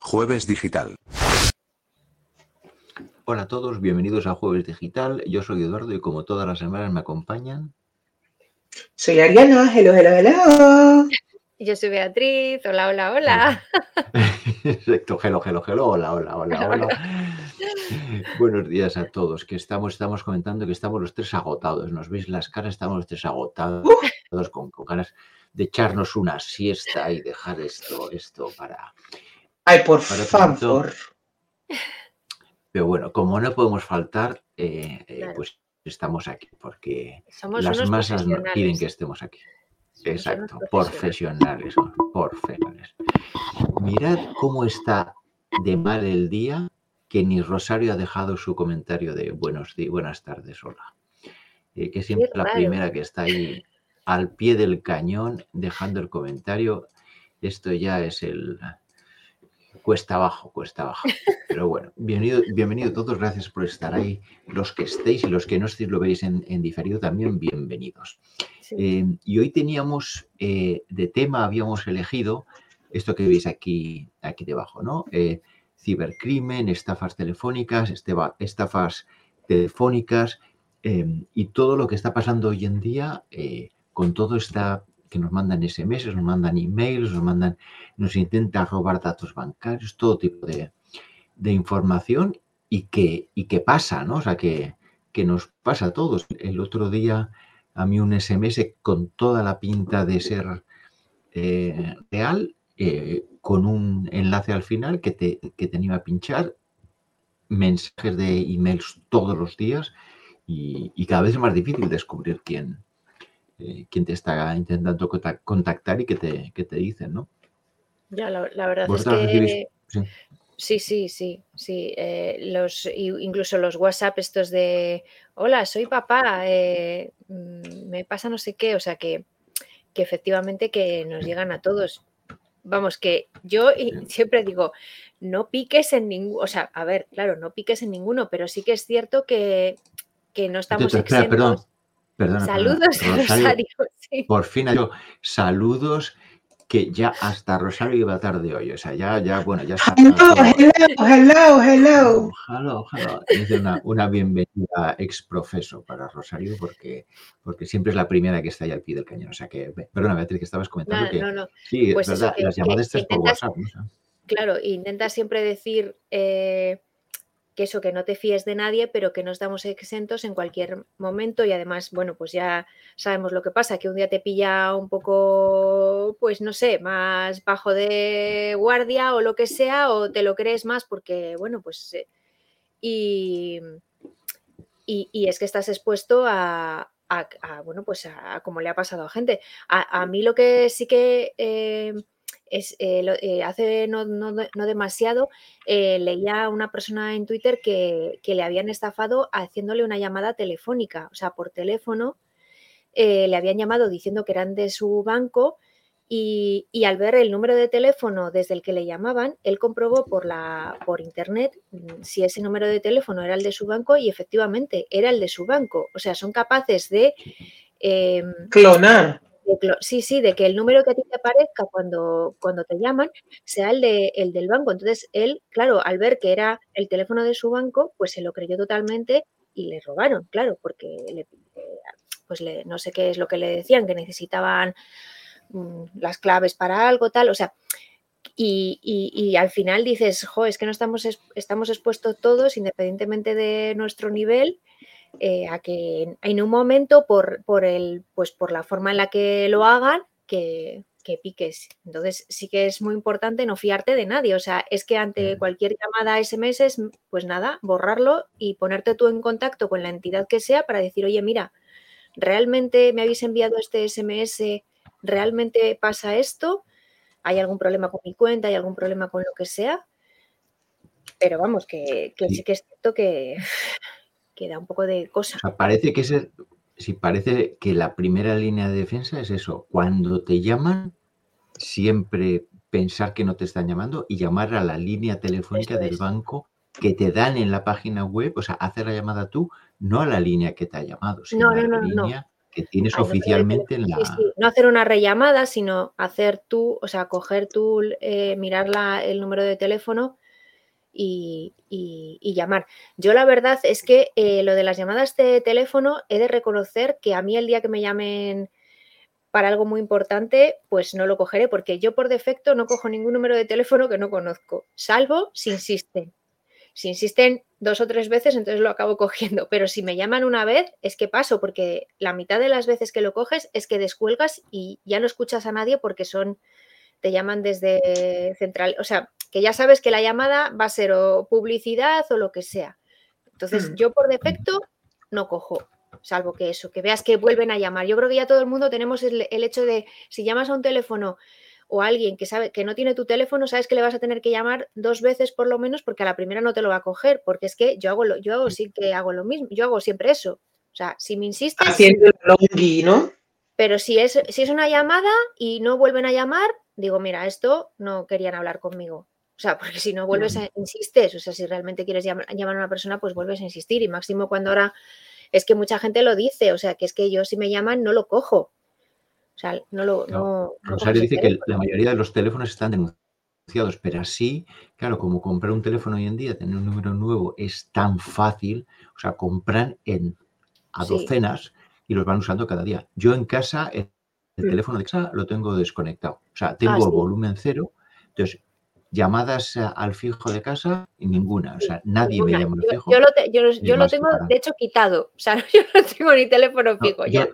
Jueves Digital. Hola a todos, bienvenidos a Jueves Digital. Yo soy Eduardo y como todas las semanas me acompañan. Soy Ariana, hello, hello, hello. Yo soy Beatriz, hola, hola, hola. Exacto, hello, hello, hello, hola, hola, hola, hola. Buenos días a todos, que estamos, estamos comentando que estamos los tres agotados. Nos veis las caras, estamos los tres agotados, todos con, con ganas de echarnos una siesta y dejar esto, esto para. Ay, por Para favor. Pero bueno, como no podemos faltar, eh, eh, Claro. pues estamos aquí, porque Somos las masas nos piden que estemos aquí. Exacto, profesionales, profesionales. Mirad cómo está de mal el día que ni Rosario ha dejado su comentario de buenos días, buenas tardes, hola. Eh, que siempre la primera que está ahí al pie del cañón dejando el comentario. Esto ya es el cuesta abajo, cuesta abajo. Pero bueno, bienvenido, bienvenido todos, gracias por estar ahí. Los que estéis y los que no estéis lo veis en, en diferido también, bienvenidos. Sí. Eh, y hoy teníamos eh, de tema, habíamos elegido esto que veis aquí, aquí debajo, ¿no? Eh, cibercrimen, estafas telefónicas, estafas telefónicas eh, y todo lo que está pasando hoy en día eh, con todo esta que nos mandan SMS, nos mandan emails, nos mandan, nos intentan robar datos bancarios, todo tipo de, de información y que, y que pasa, ¿no? O sea, que, que nos pasa a todos. El otro día a mí un SMS con toda la pinta de ser eh, real, eh, con un enlace al final que te, que te anima a pinchar, mensajes de emails todos los días y, y cada vez es más difícil descubrir quién, eh, quién te está intentando contac- contactar y qué te, qué te dicen, ¿no? Ya, la, la verdad es que Sí. sí, sí, sí, sí. eh, los, incluso los WhatsApp estos de, hola, soy papá, eh, mm, me pasa no sé qué, o sea que, que efectivamente que nos llegan a todos. Vamos, que yo siempre digo, no piques en ninguno, o sea, a ver, claro, no piques en ninguno, pero sí que es cierto que, que no estamos Espera, exentos. perdón, perdona, perdona. Saludos a Rosario, Rosario, sí. por fin dicho saludos que ya hasta Rosario iba tarde hoy. O sea, ya, ya, bueno, ya está. Hello, hello, hello, hello. Ojalá, ojalá. Dice una, una bienvenida ex profeso para Rosario porque, porque siempre es la primera que está ahí al pie del cañón. O sea que, perdona Beatriz, que estabas comentando que no, no. sí, Pues es eso, verdad, que- las que llamadas estas por WhatsApp. Claro, intenta siempre decir eh, que eso, que no te fíes de nadie, pero que no estamos exentos en cualquier momento y además, bueno, pues ya sabemos lo que pasa, que un día te pilla un poco, pues no sé, más bajo de guardia o lo que sea, o te lo crees más porque, bueno, pues... eh, y, y, es que estás expuesto a, a- a, bueno, pues a, a como le ha pasado a gente. A, a mí lo que sí que... eh, eh, eh, hace no, no de- no demasiado eh, leía a una persona en Twitter que, le habían estafado haciéndole una llamada telefónica, o sea, por teléfono le habían llamado diciendo que eran de su banco y, y al ver el número de teléfono desde el que le llamaban, él comprobó por, la, por internet mm, si ese número de teléfono era el de su banco y efectivamente era el de su banco. O sea, son capaces de... em, Clonar. Sí, sí, de que el número que a ti te aparezca cuando, cuando te llaman sea el, de, el del banco. Entonces, él, claro, al ver que era el teléfono de su banco, pues se lo creyó totalmente y le robaron, claro, porque le, pues le- no sé qué es lo que le decían, que necesitaban mm, las claves para algo, tal, o sea, y, y- y al final dices, jo, es que no estamos, es- estamos expuestos todos, independientemente de nuestro nivel, eh, a que en- un momento, por, por, el, pues por la forma en la que lo hagan, que, que piques. Entonces sí que es muy importante no fiarte de nadie. O sea, es que ante cualquier llamada SMS, pues nada, borrarlo y ponerte tú en contacto con la entidad que sea para decir, oye, mira, ¿realmente me habéis enviado este SMS? ¿Realmente pasa esto? ¿Hay algún problema con mi cuenta? ¿Hay algún problema con lo que sea? Pero vamos, que, que Sí. sí que es cierto que, que da un poco de cosa. O sea, parece que es el- sí, parece que la primera línea de defensa es eso. Cuando te llaman, siempre pensar que no te están llamando y llamar a la línea telefónica del es. banco que te dan en la página web, o sea, hacer la llamada tú, no a la línea que te ha llamado, sino No, a no, la no, no, no. línea que tienes oficialmente en la... Sí, sí, No hacer una rellamada, sino hacer tú, o sea, coger tú, eh, mirar la- el número de teléfono y, llamar. Yo la verdad es que eh, lo de las llamadas de teléfono he de reconocer que a mí el día que me llamen para algo muy importante, pues no lo cogeré, porque yo por defecto no cojo ningún número de teléfono que no conozco, salvo si insisten. Si insisten dos o tres veces, entonces lo acabo cogiendo. Pero si me llaman una vez, es que paso, porque la mitad de las veces que lo coges es que descuelgas y ya no escuchas a nadie porque son, te llaman desde central. O sea, que ya sabes que la llamada va a ser o publicidad o lo que sea. Entonces, Mm. yo por defecto no cojo, salvo que eso, que veas que vuelven a llamar. Yo creo que ya todo el mundo tenemos el, el hecho de si llamas a un teléfono o a alguien que sabe que no tiene tu teléfono, sabes que le vas a tener que llamar dos veces por lo menos porque a la primera no te lo va a coger, porque es que yo hago lo, yo hago, sí que hago lo mismo, yo hago siempre eso. O sea, si me insistes, Haciendo el ¿no? pero si es, si es una llamada y no vuelven a llamar, digo, mira, esto no querían hablar conmigo. O sea, porque si no vuelves a insistes, o sea, si realmente quieres llamar, llamar a una persona, pues vuelves a insistir. Y máximo cuando ahora es que mucha gente lo dice, o sea, que es que yo si me llaman no lo cojo. O sea, no lo. No, Rosario dice que la mayoría de los teléfonos están denunciados, pero así, claro, como comprar un teléfono hoy en día, tener un número nuevo es tan fácil, o sea, compran en a Sí. docenas y los van usando cada día. Yo en casa, el, el Mm. teléfono de casa lo tengo desconectado, o sea, tengo Ah, sí. volumen cero, entonces llamadas a- al fijo de casa ninguna, o sea, nadie me llama al Yo, fijo. yo lo, te- yo lo- y yo lo más tengo, de hecho, quitado. O sea, yo no tengo ni teléfono No, fijo. yo, ya.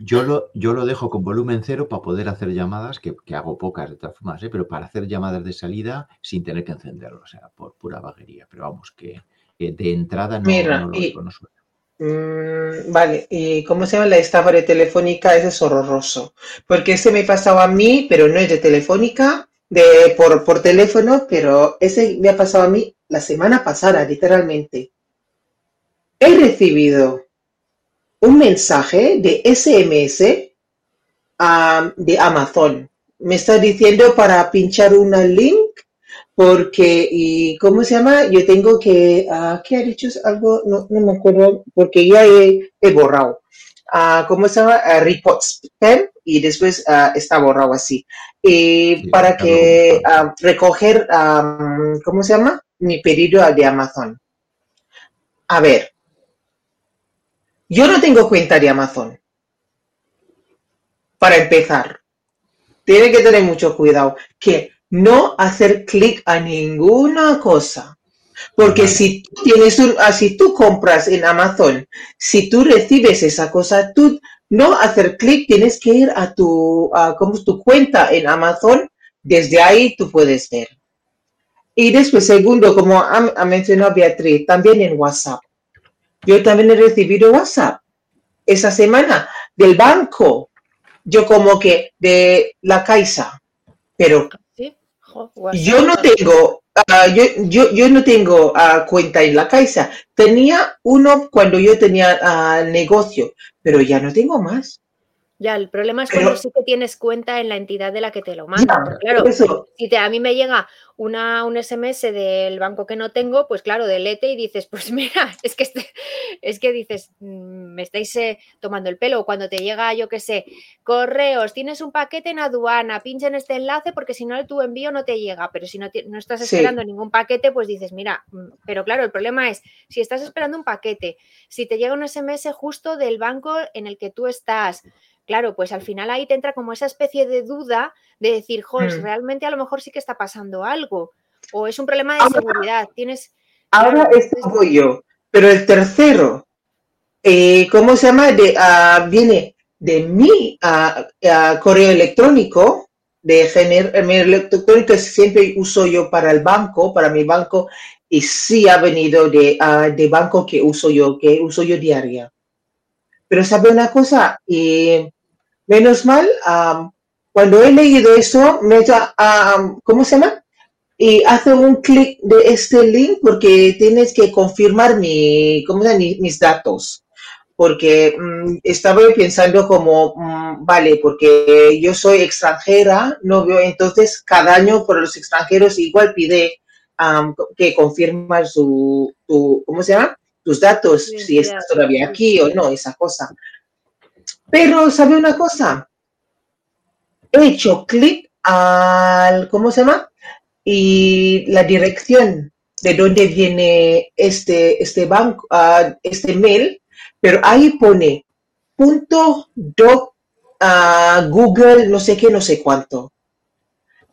yo lo, yo lo dejo con volumen cero para poder hacer llamadas, que, que hago pocas de todas formas, ¿eh? pero para hacer llamadas de salida sin tener que encenderlo, o sea, por pura vaguería. Pero vamos, que, que de entrada no, Mira, no lo y- oigo, no suena. Mm, vale, ¿y cómo se llama la estafa de Telefónica? Ese es horroroso. Porque ese me pasaba a mí, pero no es de Telefónica, de por, por teléfono, pero ese me ha pasado a mí la semana pasada, literalmente. He recibido un mensaje de SMS ah, de Amazon. Me está diciendo para pinchar una link porque, y ¿cómo se llama? Yo tengo que, ah, ¿qué ha dicho? Algo, no, no me acuerdo, porque ya he, borrado. Ah, ¿Cómo se llama? Spam y después ah, está borrado así. Y Sí, para que ah, recoger, ¿cómo se llama? Mi pedido de Amazon. A ver, yo no tengo cuenta de Amazon. Para empezar, tiene que tener mucho cuidado que no hacer clic a ninguna cosa. Porque si tú tienes un, ah, si tú compras en Amazon, si tú recibes esa cosa, tú no hacer clic, tienes que ir a tu, a, ¿cómo es tu cuenta en Amazon. Desde ahí tú puedes ver. Y después, segundo, como ha, ha mencionado Beatriz, también en WhatsApp. Yo también he recibido WhatsApp esa semana del banco. Yo como que de la Caixa. Pero ¿Sí? Jo, WhatsApp. yo no tengo, ah, yo, yo, yo no tengo ah, cuenta en la Caixa. Tenía uno cuando yo tenía ah, negocio, pero ya no tengo más. Ya, el problema es Pero- cuando sí que tienes cuenta en la entidad de la que te lo manda. Ya, claro, eso. si te, a mí me llega una, un SMS del banco que no tengo, pues claro, delete y dices, pues mira, es que, este- es que dices, mm, me estáis eh, tomando el pelo. O Cuando te llega, yo qué sé, correos, tienes un paquete en aduana, pincha en este enlace porque si no tu envío no te llega. Pero si no, no estás Sí. esperando ningún paquete, pues dices, mira, mm, pero claro, el problema es, si estás esperando un paquete, si te llega un SMS justo del banco en el que tú estás, claro, pues al final ahí te entra como esa especie de duda de decir, joder, Mm. realmente a lo mejor sí que está pasando algo. O es un problema de Ahora- seguridad. Tienes. Ahora claro, voy yo, pero el tercero, eh, ¿cómo se llama? De, ah, viene de mi ah, correo electrónico, de mi electrónico que siempre uso yo para el banco, para mi banco, y sí ha venido de, ah, de banco que uso yo, que uso yo diaria. Pero sabe una cosa, y menos mal, ah, cuando he leído eso, me da, ah, ¿cómo se llama? y hace un clic de este link porque tienes que confirmar mi, ¿cómo se llama? Mi- mis datos. Porque mm, estaba pensando como, mm, vale, porque yo soy extranjera, no veo, entonces cada año por los extranjeros igual pide que confirmas su, ¿cómo se llama? Tus datos, si estás todavía aquí o no, esa cosa. Pero, ¿sabe una cosa? He hecho clic al, ¿cómo se llama? Y la dirección de dónde viene este, este banco, uh, este mail, pero ahí pone punto doc uh, Google, no sé qué, no sé cuánto.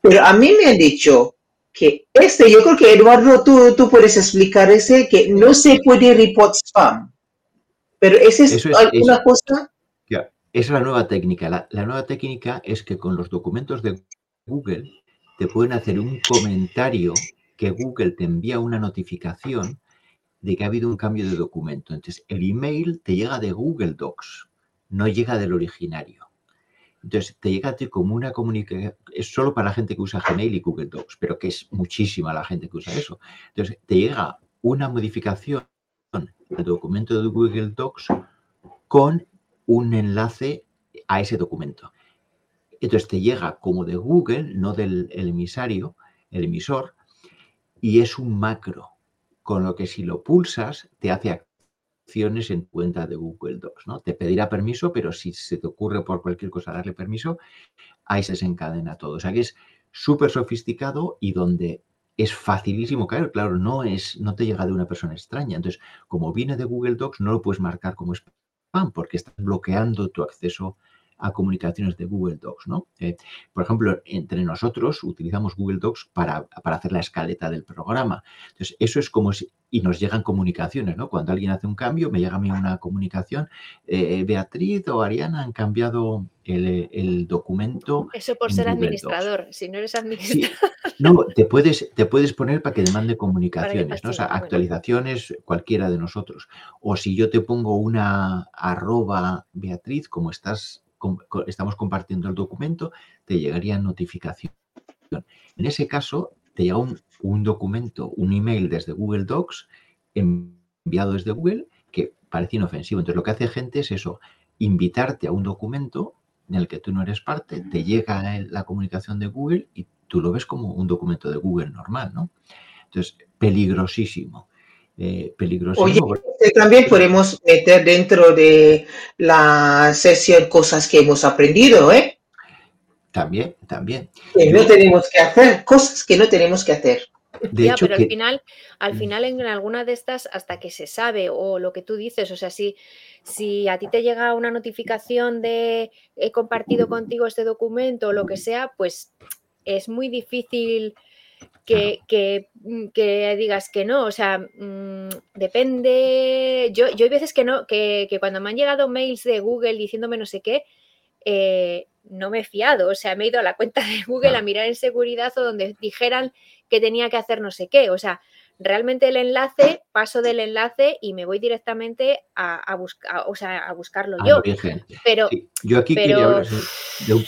Pero a mí me han dicho que este, yo creo que Eduardo, tú, tú puedes explicar ese, que no se puede report spam. Pero ese es, alguna eso- cosa. Es la nueva técnica. La, nueva técnica es que con los documentos de Google te pueden hacer un comentario que Google te envía una notificación de que ha habido un cambio de documento. Entonces, el email te llega de Google Docs, no llega del originario. Entonces, te llega como una comunicación, es solo para la gente que usa Gmail y Google Docs, pero que es muchísima la gente que usa eso. Entonces, te llega una modificación al documento de Google Docs con un enlace a ese documento. Entonces te llega como de Google, no del el emisario, el emisor, y es un macro, con lo que si lo pulsas te hace acciones en cuenta de Google Docs, ¿no? Te pedirá permiso, pero si se te ocurre por cualquier cosa darle permiso, ahí se desencadena todo. O sea que es súper sofisticado y donde es facilísimo caer, claro, no es, no te llega de una persona extraña. Entonces, como viene de Google Docs, no lo puedes marcar como spam porque estás bloqueando tu acceso a comunicaciones de Google Docs, ¿no? Eh, por ejemplo, entre nosotros utilizamos Google Docs para, para, hacer la escaleta del programa. Entonces, eso es como si, y nos llegan comunicaciones, ¿no? Cuando alguien hace un cambio, me llega a mí una comunicación, eh, Beatriz o Ariana han cambiado el, el documento. Eso por ser administrador, Docs. si no eres administrador. No, te puedes, te puedes poner para que te mande comunicaciones, ¿no? O sea, actualizaciones, cualquiera de nosotros. O si yo te pongo una arroba Beatriz, como estás estamos compartiendo el documento, te llegaría notificación. En ese caso, te llega un, un, documento, un email desde Google Docs, enviado desde Google, que parece inofensivo. Entonces, lo que hace gente es eso, invitarte a un documento en el que tú no eres parte, te llega la comunicación de Google y tú lo ves como un documento de Google normal, ¿no? Entonces, peligrosísimo. Eh, peligrosísimo. Oye, también podemos meter dentro de la sesión cosas que hemos aprendido, ¿eh? También, también. Que no tenemos que hacer, cosas que no tenemos que hacer. De ya, hecho, pero que- al final, al final en alguna de estas, hasta que se sabe, o lo que tú dices, o sea, si, si a ti te llega una notificación de he compartido contigo este documento o lo que sea, pues es muy difícil que, que, mm, que digas que no. O sea, mm, depende. Yo, yo hay veces que no, que, que cuando me han llegado mails de Google diciéndome no sé qué, eh, no me he fiado. O sea, me he ido a la cuenta de Google a mirar en seguridad o donde dijeran que tenía que hacer no sé qué. O sea, realmente el enlace, paso del enlace y me voy directamente a, a buscar, o sea, a buscarlo yo. origen. Pero, Sí, Yo aquí pero- quería, hablar de, de un,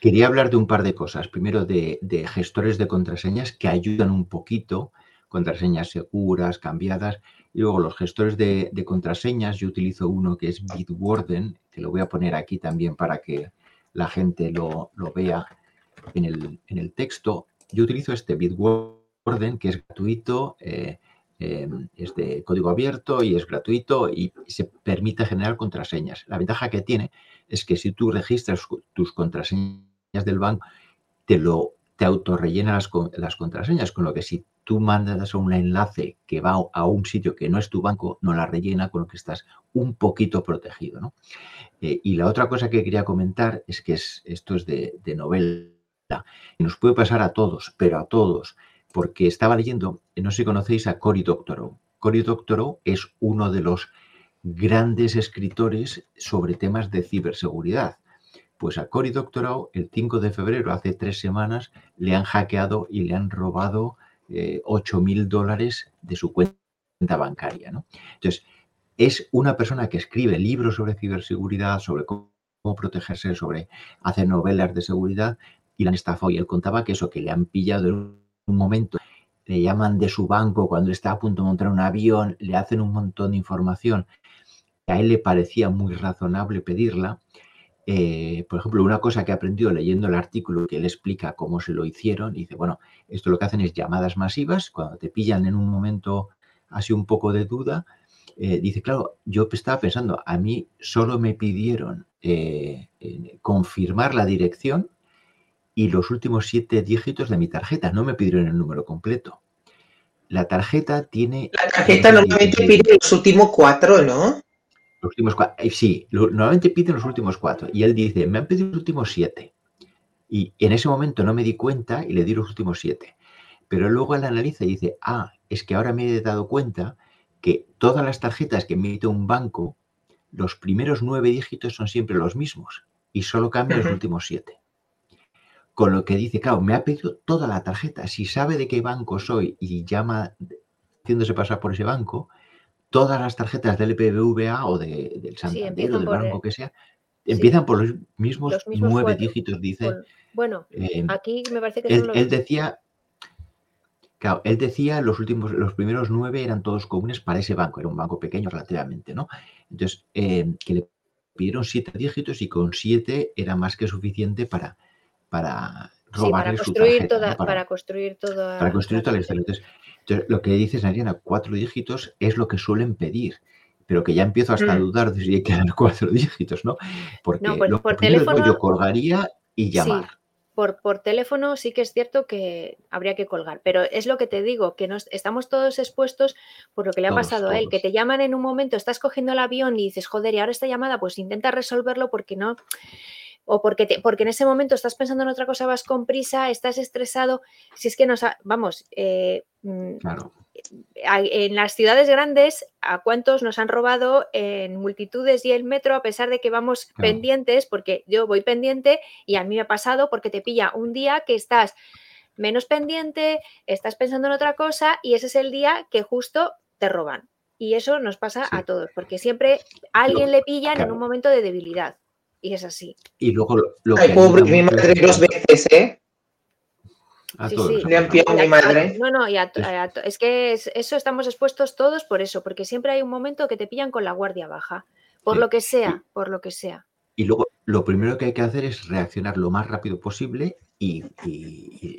quería hablar de un par de cosas. Primero, de, gestores de contraseñas que ayudan un poquito, contraseñas seguras, cambiadas. Y luego los gestores de, contraseñas, yo utilizo uno que es Bitwarden, que lo voy a poner aquí también para que la gente lo, lo vea en el, en el texto. Yo utilizo este Bitwarden, que es gratuito, eh, eh, es de código abierto y es gratuito y se permite generar contraseñas. La ventaja que tiene es que si tú registras tus contraseñas del banco, te lo te autorrellena las, las contraseñas, con lo que si tú mandas un enlace que va a un sitio que no es tu banco, no la rellena, con lo que estás un poquito protegido. ¿no? Eh, y la otra cosa que quería comentar es que es, esto es de, novela. Y nos puede pasar a todos, pero a todos, porque estaba leyendo, no sé si conocéis a Cory Doctorow. Cory Doctorow es uno de los grandes escritores sobre temas de ciberseguridad. Pues a Cory Doctorow, el 5 de febrero, hace tres semanas, le han hackeado y le han robado eh, 8 mil dólares de su cuenta bancaria. ¿no? Entonces, es una persona que escribe libros sobre ciberseguridad, sobre cómo, protegerse, sobre hacer novelas de seguridad y la han estafado. Y él contaba que eso, que le han pillado en un momento, le llaman de su banco cuando está a punto de montar un avión, le hacen un montón de información a él le parecía muy razonable pedirla. Eh, por ejemplo, una cosa que aprendió leyendo el artículo que él explica cómo se lo hicieron, dice, bueno, esto lo que hacen es llamadas masivas, cuando te pillan en un momento así un poco de duda, eh, dice, claro, yo estaba pensando, a mí solo me pidieron eh, eh, confirmar la dirección y los últimos siete dígitos de mi tarjeta, no me pidieron el número completo. La tarjeta tiene... La tarjeta normalmente pide los últimos cuatro, ¿no? Los últimos cuatro, sí, normalmente piden los últimos cuatro. Y él dice, me han pedido los últimos siete. Y en ese momento no me di cuenta y le di los últimos siete. Pero luego él analiza y dice, ah, es que ahora me he dado cuenta que todas las tarjetas que emite un banco, los primeros nueve dígitos son siempre los mismos y solo cambian los últimos siete. Con lo que dice, claro, me ha pedido toda la tarjeta. Si sabe de qué banco soy y llama haciéndose pasar por ese banco, todas las tarjetas del BBVA o del Santander o del banco que sea, empiezan por los mismos, nueve dígitos, dice. bueno, eh, aquí me parece que él, él decía Claro, él decía los últimos, los primeros nueve eran todos comunes para ese banco, era un banco pequeño relativamente, ¿no? Entonces, eh, que le pidieron siete dígitos y con siete era más que suficiente para, para robarle su tarjeta, toda, para, construir toda Para construir toda la historia. Entonces, lo que dices, Ariana, cuatro dígitos es lo que suelen pedir pero que ya empiezo hasta a mm. dudar de si hay que dar cuatro dígitos, ¿no? Porque pues lo por teléfono, yo colgaría y llamar por, por, teléfono sí que es cierto que habría que colgar, pero es lo que te digo, que nos, estamos todos expuestos por lo que le ha pasado a él, que te llaman en un momento, estás cogiendo el avión y dices, joder, y ahora esta llamada, pues intenta resolverlo porque no, o porque, te, porque en ese momento estás pensando en otra cosa, vas con prisa, estás estresado, si es que nos, vamos, eh, mm, claro en las ciudades grandes, ¿a cuántos nos han robado en multitudes y el metro a pesar de que vamos pendientes? Porque yo voy pendiente y a mí me ha pasado porque te pilla un día que estás menos pendiente, estás pensando en otra cosa y ese es el día que justo te roban. Y eso nos pasa a todos, porque siempre a alguien le pillan en un momento de debilidad. Y es así. Y luego lo, Ay, pobre, mi madre dos veces, ¿eh? mi madre. No, no, es que eso estamos expuestos todos por eso, porque siempre hay un momento que te pillan con la guardia baja, por lo que sea, por lo que sea. Y luego lo primero que hay que hacer es reaccionar lo más rápido posible y,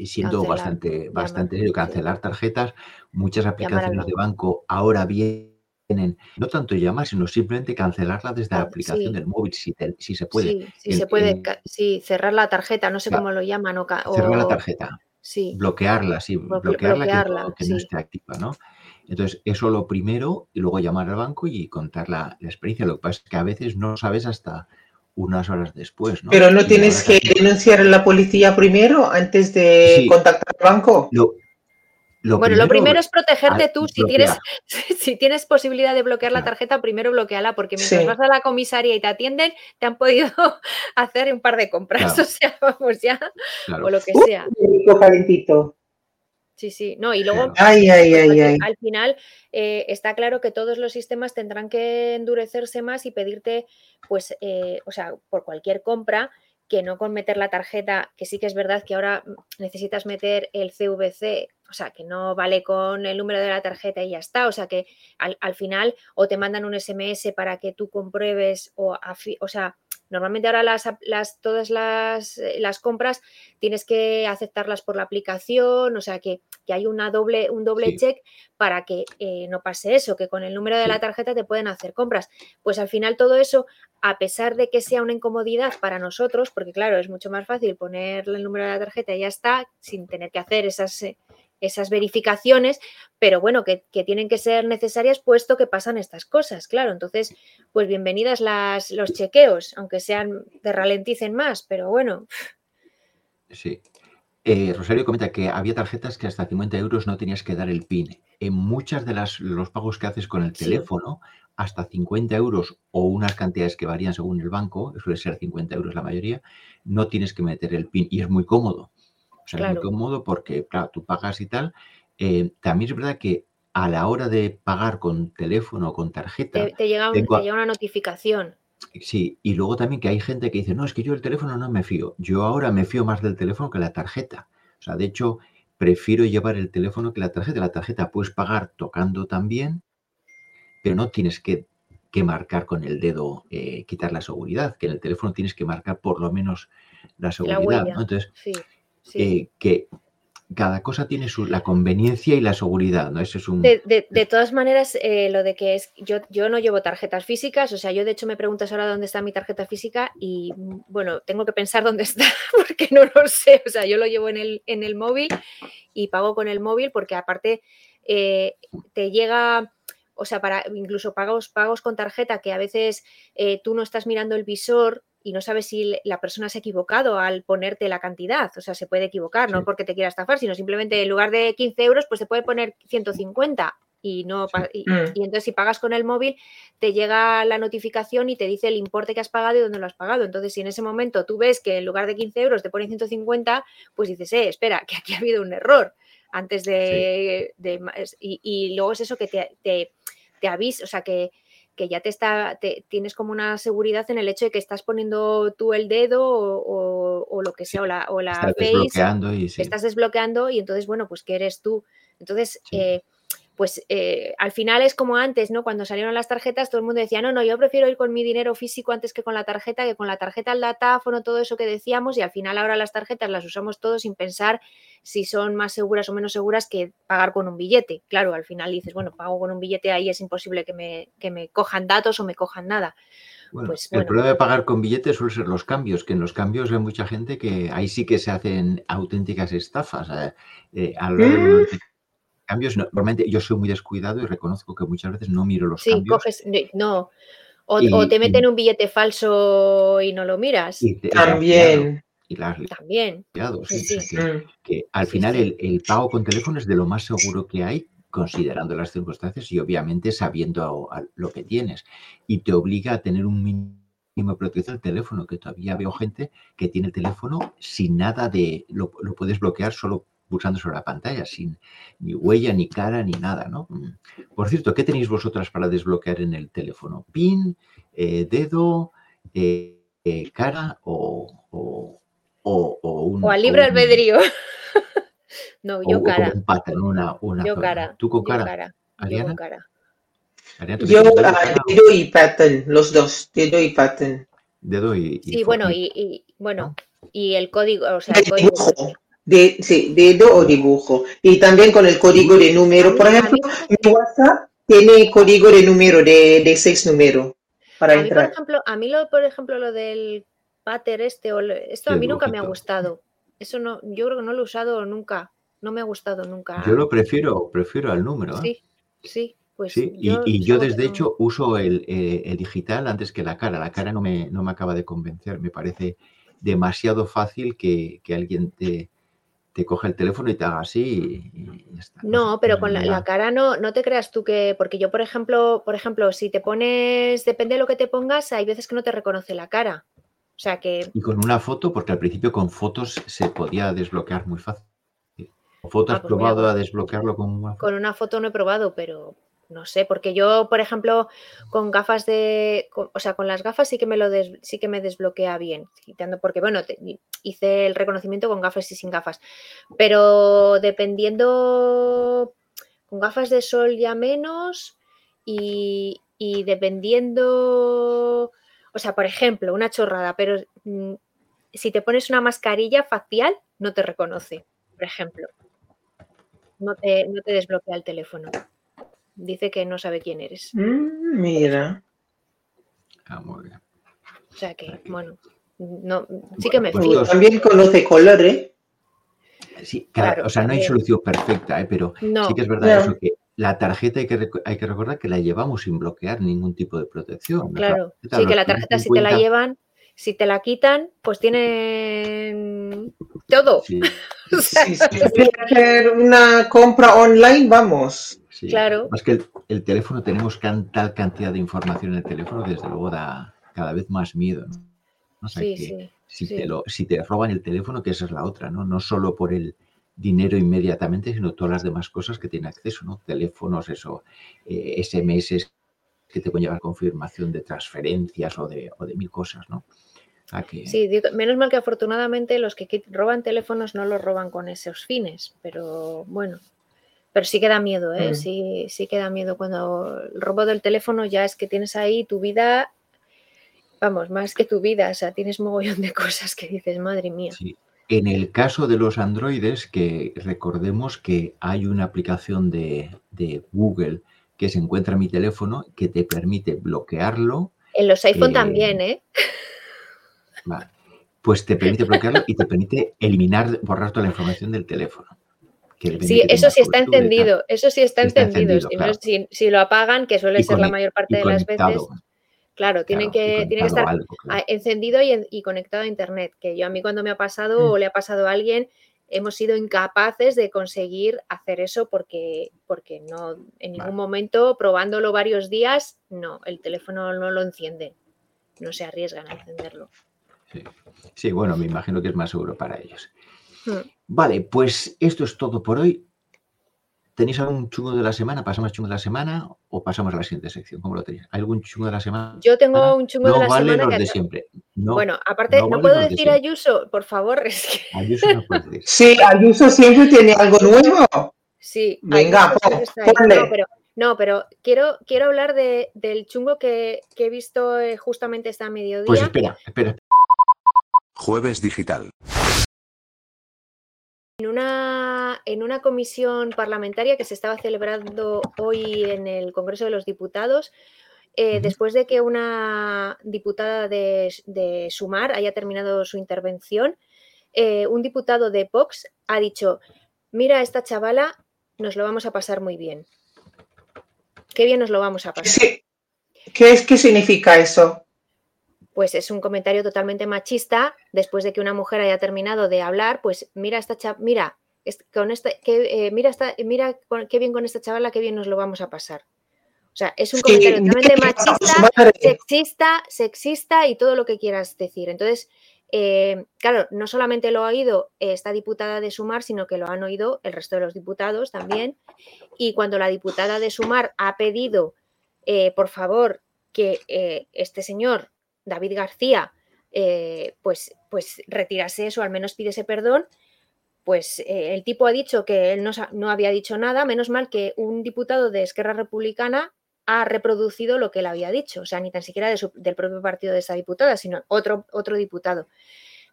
siendo bastante, bastante serio, cancelar tarjetas. Muchas aplicaciones de banco ahora vienen, no tanto llamar, sino simplemente cancelarla desde la aplicación del móvil, si, si, se puede. Sí, se puede, sí, cerrar la tarjeta, no sé cómo lo llaman. O, cerrar la tarjeta bloquearla, sí, bloquearla, que, no esté activa, ¿no? Entonces, eso lo primero, y luego llamar al banco y contar la, experiencia. Lo que pasa es que a veces no sabes hasta unas horas después, ¿no? Pero no tienes que denunciar a la policía primero antes de contactar al banco bueno, lo primero es protegerte tú. Si tienes, si tienes posibilidad de bloquear la tarjeta, primero bloqueala, porque mientras vas a la comisaría y te atienden, te han podido hacer un par de compras, o sea, vamos ya, o lo que sea. calentito. Sí, sí, no, y luego ay, ay, ay, al final eh, está claro que todos los sistemas tendrán que endurecerse más y pedirte, pues, eh, o sea, por cualquier compra, que no con meter la tarjeta, que sí que es verdad que ahora necesitas meter el CVC, o sea, que no vale con el número de la tarjeta y ya está, o sea, que al, final o te mandan un SMS para que tú compruebes o, o sea, Normalmente ahora las, las todas las, eh, las, compras tienes que aceptarlas por la aplicación, o sea que, que hay una doble, un doble check para que eh, no pase eso, que con el número de la tarjeta te pueden hacer compras. Pues al final todo eso, a pesar de que sea una incomodidad para nosotros, porque claro, es mucho más fácil ponerle el número de la tarjeta y ya está, sin tener que hacer esas... Esas verificaciones, pero bueno, que, tienen que ser necesarias puesto que pasan estas cosas, claro. Entonces, pues bienvenidas las, los chequeos, aunque sean, te ralenticen más, pero bueno. Sí. Eh, Rosario comenta que había tarjetas que hasta 50 euros no tenías que dar el PIN. En muchas de las, los pagos que haces con el teléfono, hasta 50 euros o unas cantidades que varían según el banco, suele ser 50 euros la mayoría, no tienes que meter el PIN y es muy cómodo. O sea, es muy cómodo porque, claro, tú pagas y tal. Eh, también es verdad que a la hora de pagar con teléfono o con tarjeta. Te, llega, una notificación. Sí, y luego también que hay gente que dice, no, es que yo el teléfono no me fío. Yo ahora me fío más del teléfono que la tarjeta. O sea, de hecho, prefiero llevar el teléfono que la tarjeta. La tarjeta puedes pagar tocando también, pero no tienes que, marcar con el dedo, eh, quitar la seguridad, que en el teléfono tienes que marcar por lo menos la seguridad. Entonces, sí. Eh, que cada cosa tiene su, la conveniencia y la seguridad, ¿no? Eso es un... De, todas maneras, eh, lo de que es, yo, yo no llevo tarjetas físicas, o sea, yo de hecho me preguntas ahora dónde está mi tarjeta física y bueno, tengo que pensar dónde está porque no lo sé, o sea, yo lo llevo en el, en el móvil y pago con el móvil porque aparte eh, te llega o sea, para incluso pagos, pagos con tarjeta que a veces eh, tú no estás mirando el visor y no sabes si la persona se ha equivocado al ponerte la cantidad. O sea, se puede equivocar, no porque te quiera estafar, sino simplemente en lugar de 15 euros, pues te puede poner 150 y no mm. y, entonces si pagas con el móvil te llega la notificación y te dice el importe que has pagado y dónde lo has pagado. Entonces, si en ese momento tú ves que en lugar de 15 euros te pone 150, pues dices, eh, espera, que aquí ha habido un error antes de... y, luego es eso que te, te, te avisa, o sea, que, que ya te está, tienes como una seguridad en el hecho de que estás poniendo tú el dedo o, lo que sea, o la, o la estás desbloqueando y estás desbloqueando y entonces, bueno, pues que eres tú. Entonces, eh, pues eh, al final es como antes, ¿no? Cuando salieron las tarjetas, todo el mundo decía, no, no, yo prefiero ir con mi dinero físico antes que con la tarjeta, que con la tarjeta al datáfono, todo eso que decíamos, y al final ahora las tarjetas las usamos todos sin pensar si son más seguras o menos seguras que pagar con un billete. Claro, al final dices, bueno, pago con un billete, ahí es imposible que me, que me cojan datos o me cojan nada. pues, el problema de pagar con billetes suele ser los cambios, que en los cambios hay mucha gente que ahí sí que se hacen auténticas estafas. Eh, eh a lo largo cambios, normalmente yo soy muy descuidado y reconozco que muchas veces no miro los sí, cambios. Coges, no, o, te meten un billete falso y no lo miras. También. Y las También. que al final el, pago con teléfono es de lo más seguro que hay, considerando las circunstancias y obviamente sabiendo lo que tienes. Y te obliga a tener un mínimo de protección del teléfono, que todavía veo gente que tiene el teléfono sin nada de, lo, lo puedes bloquear solo pulsando sobre la pantalla, sin ni huella, ni cara, ni nada, ¿no? Mm. Por cierto, ¿qué tenéis vosotras para desbloquear en el teléfono? ¿Pin, eh, dedo, eh, eh, cara o, o, o, un... O al libre albedrío. no, yo cara. un pattern, una, una yo cara. ¿Tú con cara? Yo cara. Yo con cara. Yo dedo y pattern, los dos, dedo y pattern. Dedo y... y sí, bueno, y, y, bueno, y el código, o sea, el código de, sí, dedo o dibujo. Y también con el código de número. Por ejemplo, mi WhatsApp tiene código de número, de, de seis números para a entrar. Mí, por ejemplo, a mí, lo, por ejemplo, lo del pater este, o esto a mí nunca me ha gustado. Eso no, yo creo que no lo he usado nunca. No me ha gustado nunca. Yo lo prefiero, prefiero al número. ¿eh? Sí, sí. Pues sí, y, yo desde hecho uso el, eh, el, digital antes que la cara. La cara no me, no me acaba de convencer. Me parece demasiado fácil que, que alguien te, te coge el teléfono y te haga así y, ya está. No, pero con la, cara no, no te creas tú que, porque yo, por ejemplo, por ejemplo, si te pones, depende de lo que te pongas, hay veces que no te reconoce la cara. O sea que. Y con una foto, porque al principio con fotos se podía desbloquear muy fácil. ¿Foto has ah, pues probado a desbloquearlo con una foto? Con una foto no he probado, pero no sé, porque yo, por ejemplo, con gafas de, o sea, con las gafas sí que me lo sí que me desbloquea bien, quitando, porque bueno, hice el reconocimiento con gafas y sin gafas, pero dependiendo, con gafas de sol ya menos y, y dependiendo, o sea, por ejemplo, una chorrada, pero mm, si te pones una mascarilla facial, no te reconoce, por ejemplo. No te, no te desbloquea el teléfono dice que no sabe quién eres. Mm, mira. Ah, muy bien. O sea que, bueno, no, sí que me pues fío. También conoce colores. Sí, claro, o sea, no hay solución perfecta, ¿eh? pero sí que es verdad eso que la tarjeta hay que, hay que recordar que la llevamos sin bloquear ningún tipo de protección. Claro, sí, que la tarjeta si te la llevan, si te la quitan, pues tienen todo. Sí. si quieres hacer una compra online, vamos. Claro. Más que el, teléfono, tenemos tal cantidad de información en el teléfono, desde luego da cada vez más miedo. sí, si, Te lo, si te roban el teléfono, que esa es la otra, ¿no? No solo por el dinero inmediatamente, sino todas las demás cosas que tiene acceso, ¿no? Teléfonos, eso, SMS eh, que te pueden llevar confirmación de transferencias o de, o de mil cosas, ¿no? Sí, menos mal que afortunadamente los que roban teléfonos no los roban con esos fines, pero bueno, pero sí que da miedo, ¿eh? Mm. Sí, sí que da miedo cuando el robo del teléfono ya es que tienes ahí tu vida, vamos, más que tu vida, o sea, tienes mogollón de cosas que dices, madre mía. En el caso de los androides, que recordemos que hay una aplicación de, Google que se encuentra en mi teléfono que te permite bloquearlo. En los iPhone también, ¿eh? Pues te permite bloquearlo y te permite eliminar, borrar toda la información del teléfono. Sí, eso sí está entendido, eso sí está, entendido. si, lo apagan, que suele ser la mayor parte de las veces, claro, tiene que, tiene que estar encendido y, conectado a Internet, que yo a mí cuando me ha pasado mm. o le ha pasado a alguien, hemos sido incapaces de conseguir hacer eso porque, porque no, en ningún momento, probándolo varios días, no, el teléfono no lo enciende, no se arriesgan a encenderlo. Sí. bueno, me imagino que es más seguro para ellos. Mm. Vale, pues esto es todo por hoy. ¿Tenéis algún chungo de la semana? ¿Pasamos chungo de la semana o pasamos a la siguiente sección? ¿Cómo lo tenéis? ¿Algún chungo de la semana? Yo tengo un chungo de la vale semana. Los de siempre. bueno, aparte, ¿no, puedo decir Ayuso? Por favor, es que... Ayuso no puede decir. Sí, Ayuso siempre tiene algo nuevo. Sí. Venga, No, pero, no, pero quiero, quiero hablar de, del chungo que, que he visto eh, justamente esta mediodía. Pues espera, espera. Jueves Digital. En una, en una comisión parlamentaria que se estaba celebrando hoy en el Congreso de los Diputados, eh, después de que una diputada de, Sumar haya terminado su intervención, eh, un diputado de Vox ha dicho, mira, esta chavala nos lo vamos a pasar muy bien. Qué bien nos lo vamos a pasar. ¿Qué, es, qué significa eso? Pues es un comentario totalmente machista después de que una mujer haya terminado de hablar, pues mira esta mira, con esta, que, eh, mira esta, mira qué bien con esta chavala, qué bien nos lo vamos a pasar. O sea, es un comentario totalmente machista, sexista, sexista y todo lo que quieras decir. Entonces, eh, claro, no solamente lo ha oído esta diputada de Sumar, sino que lo han oído el resto de los diputados también. Y cuando la diputada de Sumar ha pedido, eh, por favor, que este señor David García, eh, pues, pues retirase eso, al menos pídese perdón, pues eh, el tipo ha dicho que él no, había dicho nada, menos mal que un diputado de Esquerra Republicana ha reproducido lo que él había dicho, o sea, ni tan siquiera del propio partido de esa diputada, sino otro, otro diputado.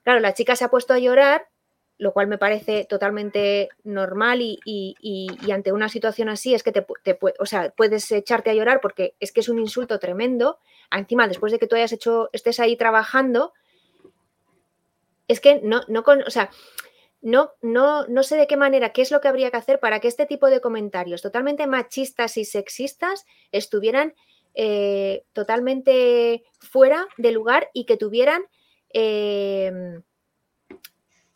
Claro, la chica se ha puesto a llorar lo cual me parece totalmente normal y, ante una situación así es que te, o sea, puedes echarte a llorar porque es que es un insulto tremendo. Encima, después de que tú hayas hecho, estés ahí trabajando, es que no, no, o sea, no, no, no sé de qué manera, qué es lo que habría que hacer para que este tipo de comentarios totalmente machistas y sexistas estuvieran eh, totalmente fuera de lugar y que tuvieran... Eh,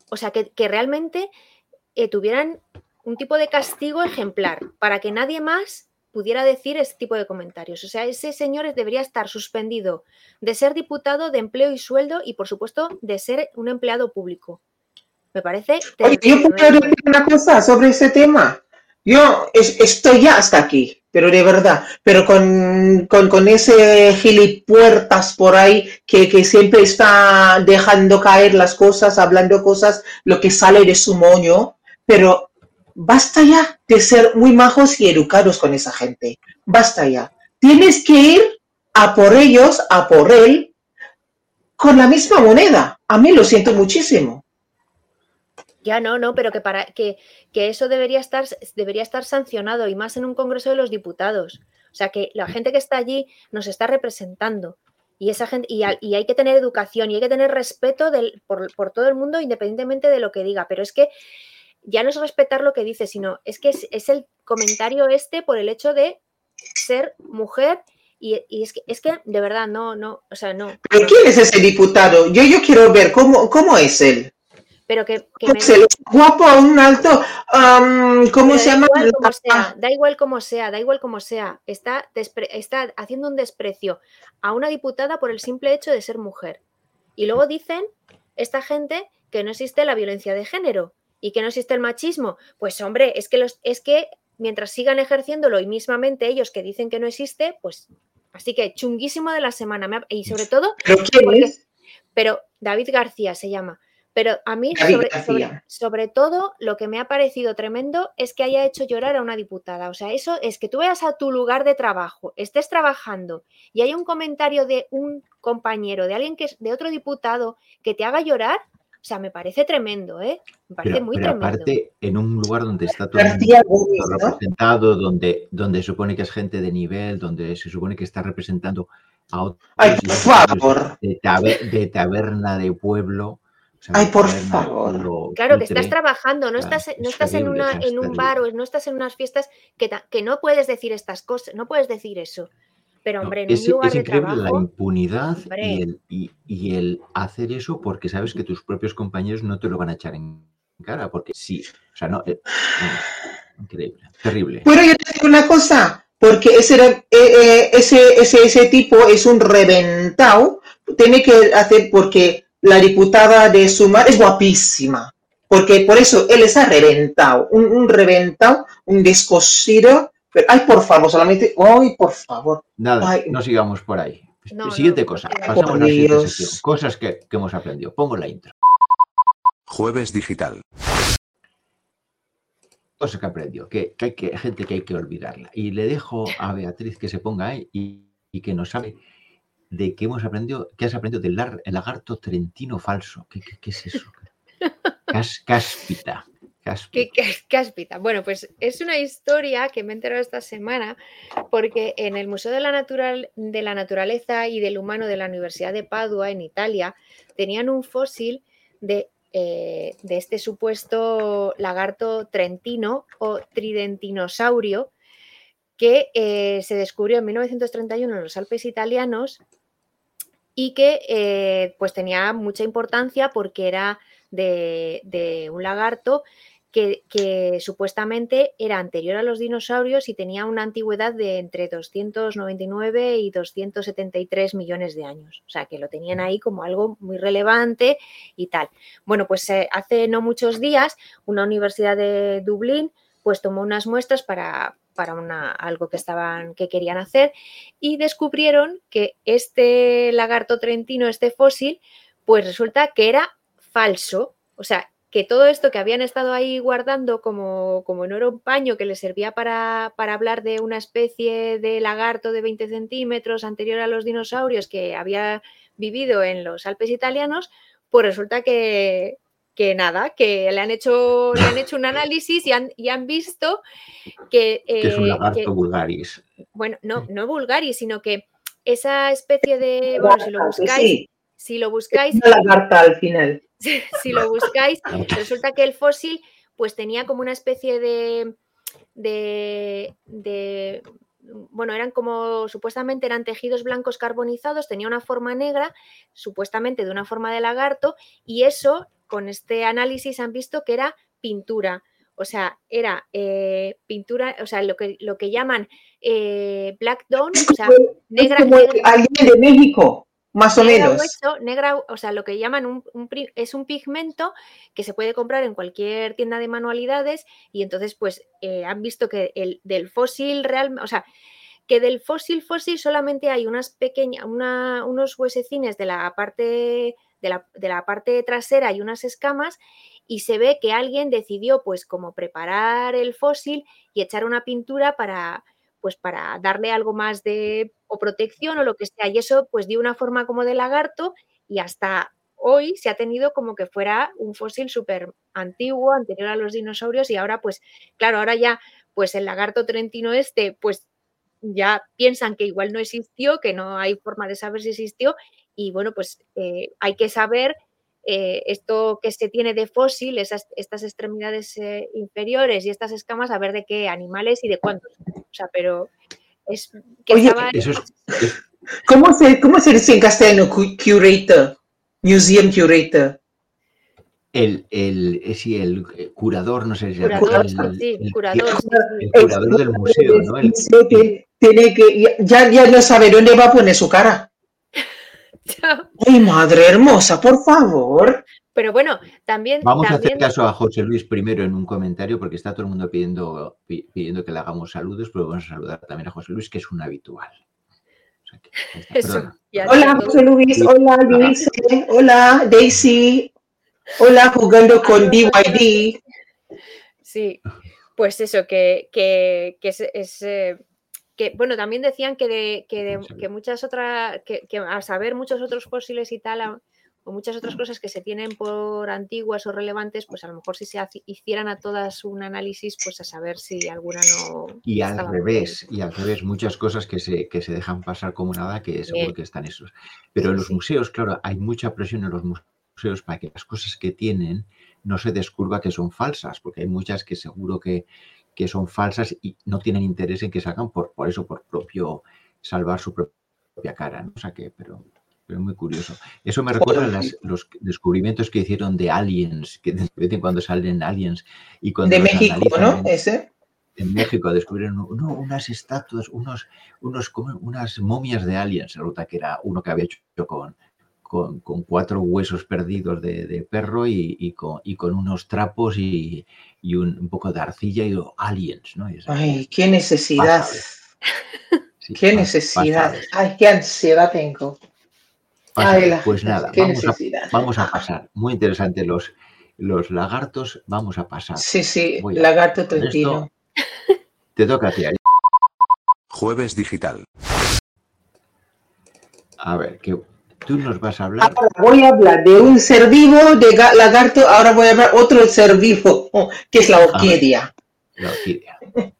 o sea, que, realmente eh, tuvieran un tipo de castigo ejemplar para que nadie más pudiera decir ese tipo de comentarios. O sea, ese señor debería estar suspendido de ser diputado de empleo y sueldo y, por supuesto, de ser un empleado público. Me parece... Oye, yo puedo decir una cosa sobre ese tema. Yo estoy ya hasta aquí, pero de verdad, pero con, con, ese gilipuertas por ahí que, que, siempre está dejando caer las cosas, hablando cosas, lo que sale de su moño, pero basta ya de ser muy majos y educados con esa gente, basta ya. Tienes que ir a por ellos, a por él, con la misma moneda. A mí lo siento muchísimo. Ya no, no, pero que para que, eso debería estar, debería estar sancionado y más en un Congreso de los Diputados. O sea, que la gente que está allí nos está representando. Y, esa gente, y, hay que tener educación y hay que tener respeto por, todo el mundo independientemente de lo que diga. Pero es que ya no es respetar lo que dice, sino es que es, el comentario este por el hecho de ser mujer y, es, que, es que de verdad no, no, o sea, no. ¿Pero quién es ese diputado? Yo, yo quiero ver cómo, cómo es él pero que, guapo a un alto, ¿cómo se llama? da igual como sea, da igual como sea, está, está haciendo un desprecio a una diputada por el simple hecho de ser mujer. Y luego dicen esta gente que no existe la violencia de género y que no existe el machismo. Pues hombre, es que los, es que mientras sigan ejerciéndolo y mismamente ellos que dicen que no existe, pues así que chunguísimo de la semana. Y sobre todo, pero David García se llama. Pero a mí, sobre, todo, lo que me ha parecido tremendo es que haya hecho llorar a una diputada. O sea, eso es que tú vayas a tu lugar de trabajo, estés trabajando y hay un comentario de un compañero, de alguien que es de otro diputado, que te haga llorar. O sea, me parece tremendo, ¿eh? Me parece Pero, muy pero tremendo. aparte, en un lugar donde está todo el mundo representado, donde, donde se supone que es gente de nivel, donde se supone que está representando a otros Ay, por favor. de, tabe- de taberna de pueblo. o sea, Ay, por taberna favor. pueblo Claro, que estás trabajando, no Claro, estás, no es estás en, una, es en un bar o no estás en unas fiestas que, ta- que no puedes decir estas cosas, no puedes decir eso. Pero, No, hombre, en es, un lugar es de increíble la trabajo, impunidad Hombre. y el, y, y el hacer eso porque sabes que tus propios compañeros no te lo van a echar en cara, porque sí, o sea, no, eh, increíble, terrible. Pero yo te digo una cosa, porque ese, eh, eh, ese, ese, ese tipo es un reventado, tiene que hacer porque la diputada de Sumar es guapísima, porque por eso él está reventado, un, un reventado, un descosido, pero, ay, por favor, solamente, ay, por favor, Nada, Ay. no sigamos por ahí. No, no, siguiente no cosa, pasamos a la siguiente Dios. sección. Cosas que, que hemos aprendido. Pongo la intro. Jueves digital. Cosas que aprendió, que, que hay que, gente que hay que olvidarla. Y le dejo a Beatriz que se ponga ahí y, y que nos hable de qué hemos aprendido, qué has aprendido del lar- el lagarto trentino falso. ¿Qué, qué- qué es eso? Cas- cáspita. Cáspita. ¿Qué, qué- cáspita? Bueno, pues es una historia que me he enterado esta semana porque en el Museo de la, Natural, de la Naturaleza y del Humano de la Universidad de Padua, en Italia, tenían un fósil de, eh, de este supuesto lagarto trentino o tridentinosaurio que eh, se descubrió en 1931 en los Alpes italianos y que eh, pues tenía mucha importancia porque era de, de un lagarto que, supuestamente era anterior a los dinosaurios y tenía una antigüedad de entre 299 y 273 millones de años. O sea, que lo tenían ahí como algo muy relevante y tal. Bueno, pues eh, hace no muchos días una universidad de Dublín pues tomó unas muestras para, para una, algo que estaban que querían hacer y descubrieron que este lagarto trentino, este fósil, pues resulta que era falso. O sea, que todo esto que habían estado ahí guardando como, como no era un paño que les servía para, para hablar de una especie de lagarto de 20 centímetros anterior a los dinosaurios que había vivido en los Alpes italianos, pues resulta que, que nada, que le han hecho, le han hecho un análisis y han, y han visto que, que es un eh, lagarto que- vulgaris. bueno, no, no vulgaris, sino que esa especie de, bueno, si lo buscáis, sí, si lo buscáis, una lagarta al final. si lo buscáis, resulta que el fósil pues tenía como una especie de, de, de- bueno, eran como, supuestamente eran tejidos blancos carbonizados, tenía una forma negra, supuestamente de una forma de lagarto, y eso, con este análisis han visto que era pintura. O sea, era eh, pintura, o sea, lo que, lo que llaman eh, black dawn, o sea, negra, es como negra- alguien de México, más o negra menos. hueso, negra, o sea, lo que llaman un, un pri- es un pigmento que se puede comprar en cualquier tienda de manualidades y entonces pues eh, han visto que el del fósil real, o sea, que del fósil fósil solamente hay unas pequeñas, una- unos huesecines de la parte de la, de la parte trasera y unas escamas y se ve que alguien decidió pues como preparar el fósil y echar una pintura para pues para darle algo más de protección o lo que sea y eso pues dio una forma como de lagarto y hasta hoy se ha tenido como que fuera un fósil súper antiguo, anterior a los dinosaurios y ahora pues claro, ahora ya pues el lagarto trentino este pues ya piensan que igual no existió, que no hay forma de saber si existió y bueno, pues eh, hay que saber eh, esto que se tiene de fósil, esas, estas extremidades eh, inferiores y estas escamas, a ver de qué animales y de cuántos. O sea, pero es que Oye, estaba- Eso es, es- ¿Cómo se, ¿Cómo se dice en castellano? Cu- Curator. Museum curator. el, el, eh, sí, el curador, no sé si curador, el, sí, el- curador, sí. el curador del museo, ¿no? El- tiene que, ya, ya no sabe dónde va a poner su cara. Ay, madre hermosa, por favor. Pero bueno, también, Vamos a hacer caso a José Luis primero en un comentario porque está todo el mundo pidiendo, pi- pidiendo que le hagamos saludos, pero vamos a saludar también a José Luis, que es un habitual. O sea que, eso, Hola. José Luis. Hola, Luis. Hola, Daisy. Hola, jugando con DYD. Sí, pues eso, que, que, que es, es, eh, que, bueno, también decían que, de, que, de- Sí. que muchas otras, que, que a saber muchos otros fósiles y tal, a- o muchas otras cosas que se tienen por antiguas o relevantes, pues a lo mejor si se hicieran a todas un análisis, pues a saber si alguna no. Y al revés, y al revés, muchas cosas que se, que se dejan pasar como nada, que seguro que están esos. Pero en los museos, claro, hay mucha presión en los museos para que las cosas que tienen no se descubra que son falsas, porque hay muchas que seguro que, que son falsas y no tienen interés en que salgan por, por eso, por propio salvar su propia cara. ¿no? O sea que, pero es muy curioso. Eso me recuerda a los descubrimientos que hicieron de aliens, que de vez en cuando salen aliens. Y cuando de México, ¿no? Ese. En México descubrieron unas estatuas, unos, unos, unas momias de aliens. Resulta que era uno que había hecho con, con, con cuatro huesos perdidos de, de perro y, y, con, y, con, unos trapos y, un, un, poco de arcilla y aliens, ¿no? Ay, qué necesidad. Sí, qué necesidad. Ay, qué ansiedad tengo pues nada, vamos a, vamos a, pasar. Muy interesante los, los lagartos, vamos a pasar. Sí, sí, lagarto trentino. Te toca a ti. Jueves digital. A ver, que tú nos vas a hablar. Ahora voy a hablar de un ser vivo de lagarto, ahora voy a hablar otro ser vivo, que es la orquídea. La orquídea.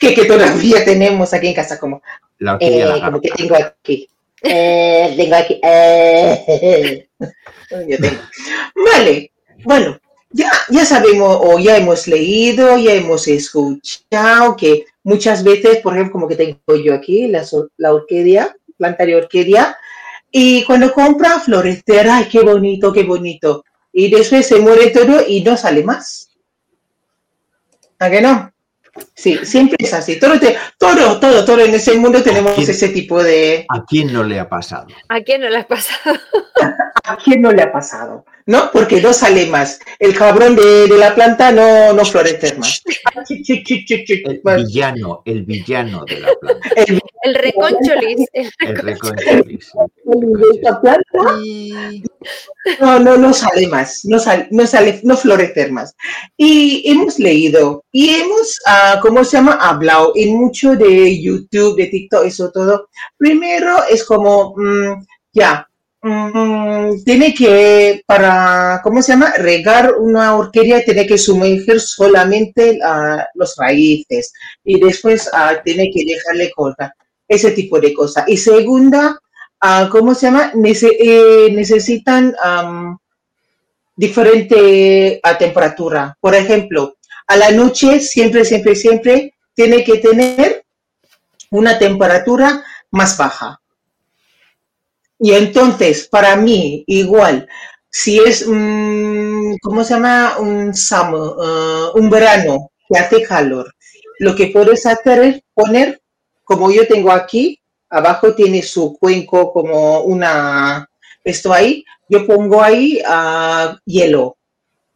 que, que, todavía tenemos aquí en casa como, la orquídea eh, como que tengo aquí. Eh, tengo aquí. Eh, Vale, bueno, ya, ya sabemos o ya hemos leído, ya hemos escuchado que muchas veces, por ejemplo, como que tengo yo aquí, la, la orquídea, planta de orquídea, y cuando compra florecer, ay, qué bonito, qué bonito. Y después se muere todo y no sale más. ¿A qué no? Sí, siempre es así. Todo, todo, todo, todo en ese mundo tenemos ese tipo de... ¿A quién no le ha pasado? ¿A quién no le ha pasado? ¿A quién no le ha pasado? ¿No? Porque no sale más. El cabrón de, de la planta no, no florece más. El villano, el villano de la planta. El, el reconcholis. El reconcholis. No, no, no sale más, no sale, no sale, no florecer más. Y hemos leído y hemos, uh, ¿cómo se llama? Hablado en mucho de YouTube, de TikTok, eso todo. Primero es como, mmm, ya, mmm, tiene que, para, ¿cómo se llama? Regar una orquídea, tiene que sumergir solamente uh, los raíces y después uh, tiene que dejarle cortar ese tipo de cosas. Y segunda, uh, ¿cómo se llama? Eh, necesitan um, diferente a temperatura. Por ejemplo, a la noche siempre, siempre, siempre tiene que tener una temperatura más baja. Y entonces, para mí, igual, si es, um, ¿cómo se llama? Un uh, un verano que hace calor, lo que puedes hacer es poner, como yo tengo aquí, abajo tiene su cuenco como una, esto ahí, yo pongo ahí uh, hielo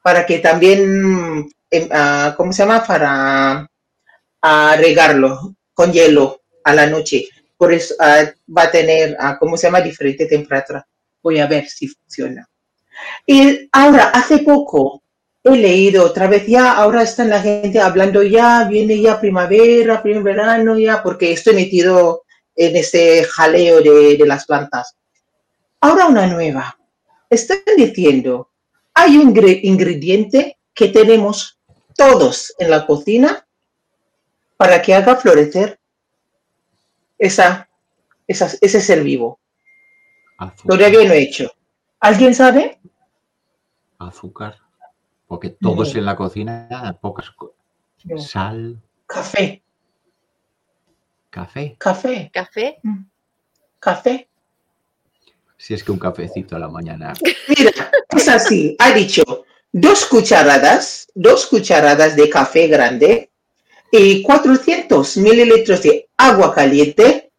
para que también, uh, ¿cómo se llama? Para uh, regarlo con hielo a la noche. Por eso va a tener, ¿cómo se llama? Diferente temperatura. Voy a ver si funciona. Y ahora, hace poco he leído otra vez ya, ahora están la gente hablando ya, viene ya primavera, primer verano ya, porque estoy metido en ese jaleo de, de las plantas. Ahora una nueva. Están diciendo, hay un ingrediente que tenemos todos en la cocina para que haga florecer esa, esa ese ser vivo. Azúcar. Todavía no he hecho. ¿Alguien sabe? Azúcar. Porque todos no. en la cocina, pocas no. Sal. Café. ¿Café? Café. ¿Café? Café. Si es que un cafecito a la mañana. Mira, es así. Ha dicho dos cucharadas, dos cucharadas de café grande y 400 mililitros de agua caliente.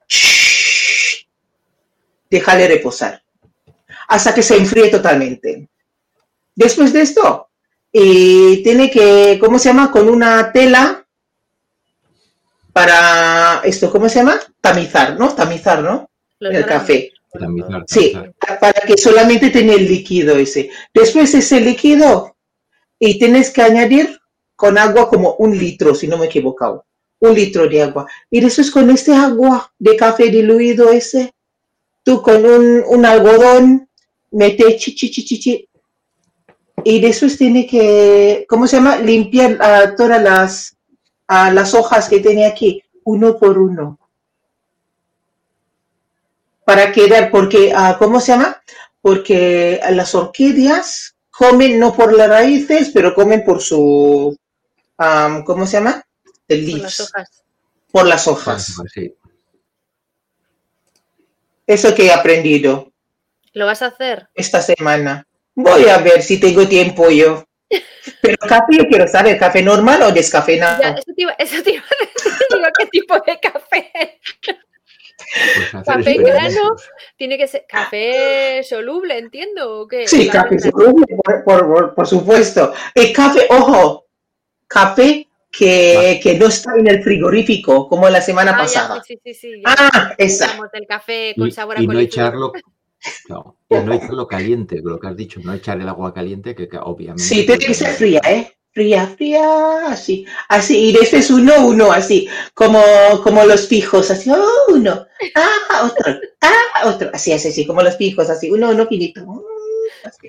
Déjale reposar hasta que se enfríe totalmente. Después de esto, y tiene que, ¿cómo se llama? Con una tela para esto, ¿cómo se llama? Tamizar, ¿no? Tamizar, ¿no? El café. Tamizar, Sí, para que solamente tenga el líquido ese. Después ese líquido y tienes que añadir con agua como un litro, si no me he equivocado. Un litro de agua. Y después con este agua de café diluido ese, tú con un, algodón mete chi, chi, chi, chi, y después tiene que, ¿cómo se llama? Limpiar ah, todas las, ah, las hojas que tiene aquí, uno por uno. Para quedar, porque, ah, ¿cómo se llama? Porque las orquídeas comen no por las raíces, pero comen por su, ¿cómo se llama? The Con las leaves, hojas. por las hojas. Sí. Eso que he aprendido ¿Lo vas a hacer? esta semana. Voy a ver si tengo tiempo yo. Pero café, yo quiero saber, ¿café normal o Ya, descafeinado? eso, te iba, eso te iba a decir, digo, ¿qué tipo de café? Pues Café grano. Tiene que ser café soluble, entiendo, ¿o qué? Sí, café soluble, por, por- por- por supuesto. El café, ojo, café que, que no está en el frigorífico, como la semana Ah, pasada. sí, sí, sí, sí, ya. Ah, esa. Hablamos del café con Y, sabor a y no echarlo, no, y no echarlo caliente, lo que has dicho, no echar el agua caliente, que, que obviamente. Sí, tiene que ser fría, ¿eh? Fría, fría, así. Así, y después uno, uno, así, como, como los pijos, así, oh, uno, ah, otro, ah, otro, así, así, así, como los pijos, así, uno, uno, finito. mm, así.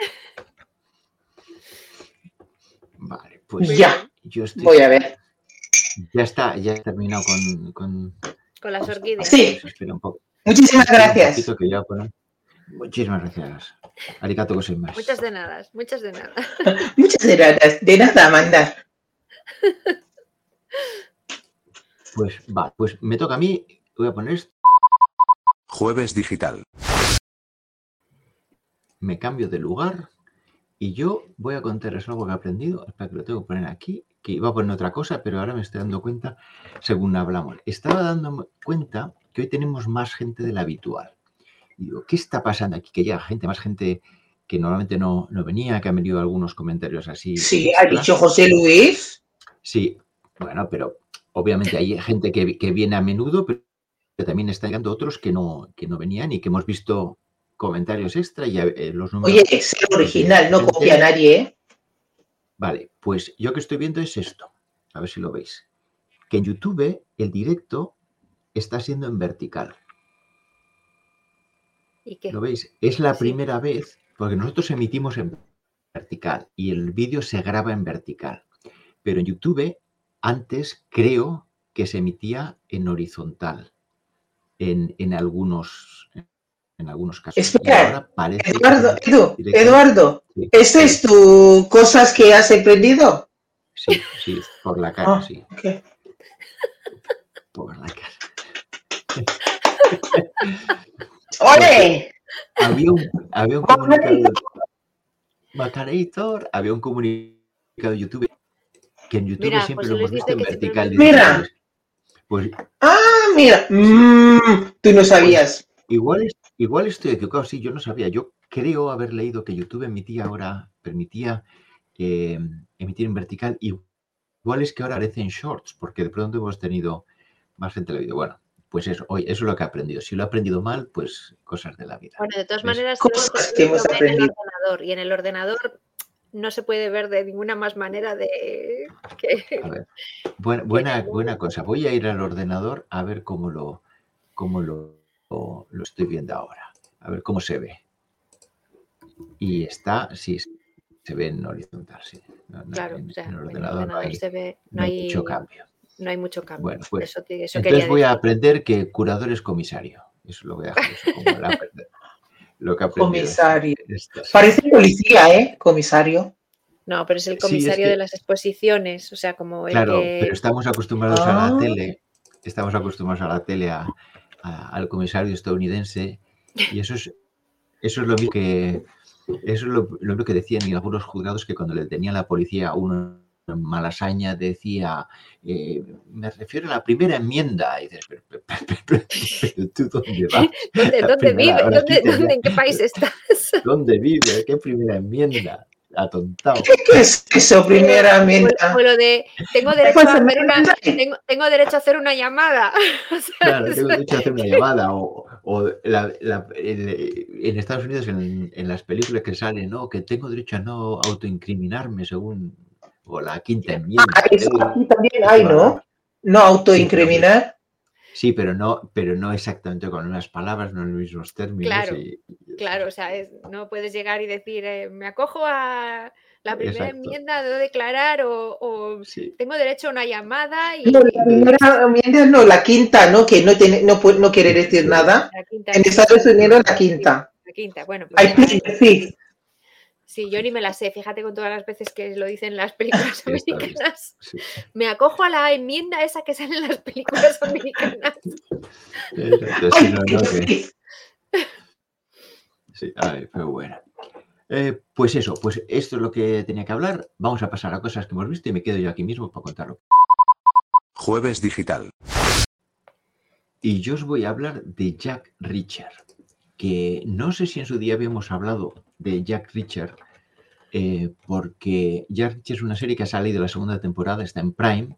Vale, pues Ya, yo estoy. voy a ver. Ya está, ya he terminado con. con Con las orquídeas. Sí. espera un poco. Muchísimas un gracias. que ya poner- Muchísimas gracias. Arigato más. Muchas de nada, muchas de nada. Muchas gracias. De nada, Amanda. Pues va, pues me toca a mí. Voy a poner esto. Jueves digital. me cambio de lugar y yo voy a contarles algo que he aprendido. Espera que lo tengo que poner aquí, que iba a poner otra cosa, pero ahora me estoy dando cuenta según hablamos. Estaba dando cuenta que hoy tenemos más gente de la habitual. Y digo, ¿qué está pasando aquí? Que llega gente, más gente que normalmente no, no venía, que han venido algunos comentarios así. Sí, ha dicho José Luis. Sí, bueno, pero obviamente hay gente que, que viene a menudo, pero también están llegando otros que no, que no venían y que hemos visto comentarios extra y eh, los números. Oye, es el original, no copia a nadie, ¿eh? Vale, pues yo que estoy viendo es esto. A ver si lo veis. Que en YouTube el directo está siendo en vertical. ¿Y qué? ¿Lo veis? Es la Sí. primera vez, porque nosotros emitimos en vertical y el vídeo se graba en vertical. Pero en YouTube antes creo que se emitía en horizontal. En, en algunos en algunos casos. Espera, Eduardo, Edu. Eduardo, Sí, ¿esa es tu cosas que has aprendido? Sí, sí, por la cara, Ah. sí. Por la cara. ¡Ole! había un, había un comunicado había un comunicado de YouTube que en YouTube Mira, siempre José lo hemos visto en vertical. Mira. Pues Ah, mira. Mm, tú no sabías. igual, es- igual estoy equivocado, sí, yo no sabía. Yo creo haber leído que YouTube emitía ahora, permitía eh, emitir en vertical. y Igual es que ahora aparece en shorts, porque de pronto hemos tenido más gente en la vida. Bueno, pues eso, hoy, eso es lo que he aprendido. Si lo he aprendido mal, pues cosas de la vida. Bueno, de todas maneras, Cosas que lo hemos ve en el aprendido. ordenador y en el ordenador no se puede ver de ninguna más manera de que A ver, buena, buena cosa. Voy a ir al ordenador a ver cómo lo, cómo lo, lo- lo estoy viendo ahora. A ver cómo se ve. Y está, sí, se ve en horizontal, sí. No, no, claro, en, o sea, en el en el ordenador, no hay, se ve, no no hay hay, mucho cambio. no hay mucho cambio. Bueno, pues, eso, te- eso Entonces voy a aprender que curador es comisario. Eso lo voy a dejar eso como la- lo que. Comisario. Estas- Parece policía, ¿eh? Comisario. No, pero es el Sí, es comisario que- de las exposiciones, o sea, como el Claro, que... pero estamos acostumbrados a Ah. la tele, estamos acostumbrados a la tele, a- a- al comisario estadounidense, y eso es, eso es lo mismo que eso es lo, lo que decían en algunos juzgados que cuando le tenían la policía a uno en Malasaña decía, eh, me refiero a la primera enmienda. Y dices, pero, pero- pero- pero- pero tú dónde vas? ¿Dónde, dónde ¿Dónde, ¿En qué país estás? ¿Dónde vive? ¿Qué primera enmienda? Atontado. ¿Qué es eso, primera O, menta? o lo de tengo derecho, Pues, a hacer una, tengo, tengo derecho a hacer una llamada. Claro, tengo derecho a hacer una llamada. O, o la- la- el- en Estados Unidos, en, en las películas que salen, ¿no? Que tengo derecho a no autoincriminarme según. O la quinta enmienda. Ah, eso aquí también hay, ¿no? No autoincriminar. Sí, pero no, pero no exactamente con unas palabras, no en los mismos términos. Claro, y- y- Claro, o sea, es- no puedes llegar y decir, eh, me acojo a la primera Exacto. enmienda de declarar o, o Sí, tengo derecho a una llamada y No, la primera enmienda no, la quinta, ¿no? Que no, tiene, no, no quiere decir nada. la quinta. En Estados Unidos la quinta. La quinta, bueno. pues I ya- plead the fifth. Sí, yo ni me la sé, fíjate con todas las veces que lo dicen las películas americanas. sí. Me acojo a la enmienda esa que sale en las películas americanas. Sí, no, no, que- sí, ay, pero bueno. Eh, pues eso, pues esto es lo que tenía que hablar. Vamos a pasar a cosas que hemos visto y me quedo yo aquí mismo para contarlo. Jueves digital. Y yo os voy a hablar de Jack Reacher, que no sé si en su día habíamos hablado de Jack Reacher, eh, porque Jack Reacher es una serie que ha salido la segunda temporada, está en Prime,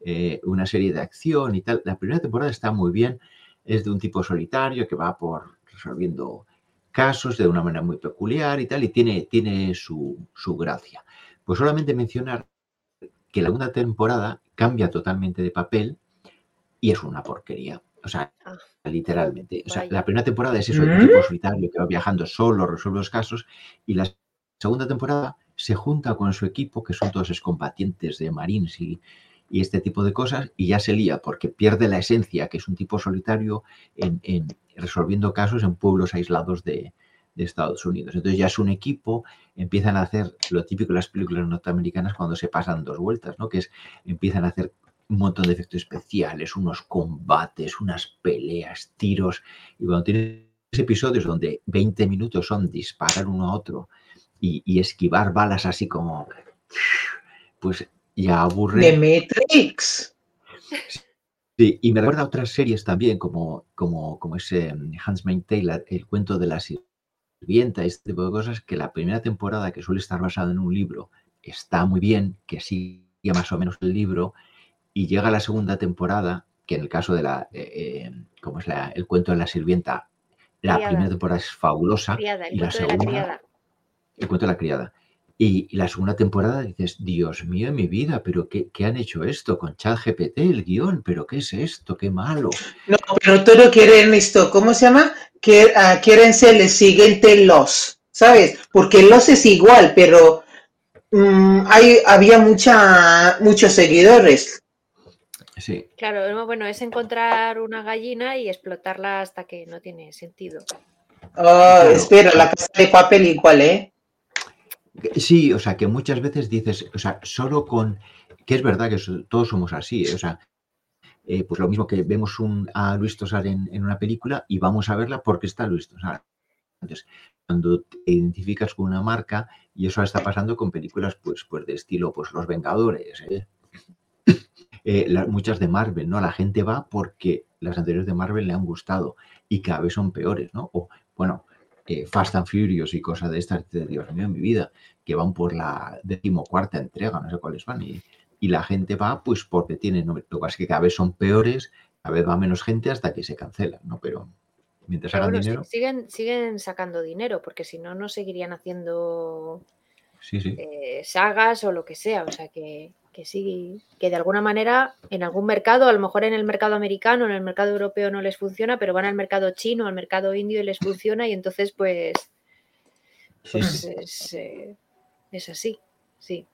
eh, una serie de acción y tal. La primera temporada está muy bien, es de un tipo solitario que va por resolviendo casos de una manera muy peculiar y tal, y tiene, tiene su, su gracia. Pues solamente mencionar que la segunda temporada cambia totalmente de papel y es una porquería. O sea, Ah, literalmente. O sea, la primera temporada es eso, un ¿Mm? tipo solitario que va viajando solo, resuelve los casos, y la segunda temporada se junta con su equipo, que son todos excombatientes de Marines y, y este tipo de cosas, y ya se lía porque pierde la esencia, que es un tipo solitario en, en resolviendo casos en pueblos aislados de, de Estados Unidos. Entonces ya es un equipo, empiezan a hacer lo típico de las películas norteamericanas cuando se pasan dos vueltas, ¿no? Que es, empiezan a hacer un montón de efectos especiales, unos combates, unas peleas, tiros, y cuando tienes episodios donde 20 minutos son disparar uno a otro y, y esquivar balas así como, pues ya aburre. The Matrix. Sí, y me recuerda a otras series también, como, como, como ese Hans Taylor, el cuento de la sirvienta, este tipo de cosas, que la primera temporada, que suele estar basada en un libro, está muy bien, que sigue más o menos el libro, y llega la segunda temporada, que en el caso de la, eh, eh, como es la- el cuento de la sirvienta, la Criada. primera temporada es fabulosa, criada, el y la cuento de la segunda, criada. el cuento de la criada. Y, y la segunda temporada dices, Dios mío mi vida, pero qué, qué han hecho esto con ChatGPT, el guion? ¿Pero qué es esto? ¡Qué malo! No, pero todo quieren esto, ¿cómo se llama? Que, quieren ser el siguiente Los, ¿sabes? Porque Los es igual, pero mm, hay, había mucha, muchos seguidores. Sí, Claro, no, bueno, es encontrar una gallina y explotarla hasta que no tiene sentido. Oh, Claro. espera, la casa de papel igual, ¿eh? sí, o sea, que muchas veces dices, o sea, solo con, que es verdad que todos somos así, ¿eh? o sea, eh, pues lo mismo que vemos un, a Luis Tosar en, en una película y vamos a verla porque está Luis Tosar. Entonces, cuando te identificas con una marca, y eso está pasando con películas pues, pues de estilo pues Los Vengadores, ¿eh? Eh, la- muchas de Marvel, ¿no? La gente va porque las anteriores de Marvel le han gustado y cada vez son peores, ¿no? O, bueno, eh, Fast and Furious y cosas de estas, de Dios mío, en mi vida, que van por la decimocuarta entrega, no sé cuáles van, y, y la gente va pues porque tienen, ¿no? lo que pasa es que cada vez son peores, cada vez va menos gente hasta que se cancelan, ¿no? Pero mientras Pero hagan bueno, dinero, siguen, siguen sacando dinero, porque si no, no seguirían haciendo sí, sí. eh, sagas o lo que sea. O sea que, que sí, que de alguna manera en algún mercado, a lo mejor en el mercado americano, en el mercado europeo no les funciona, pero van al mercado chino, al mercado indio y les funciona y entonces pues, pues sí, es, eh, es así, sí.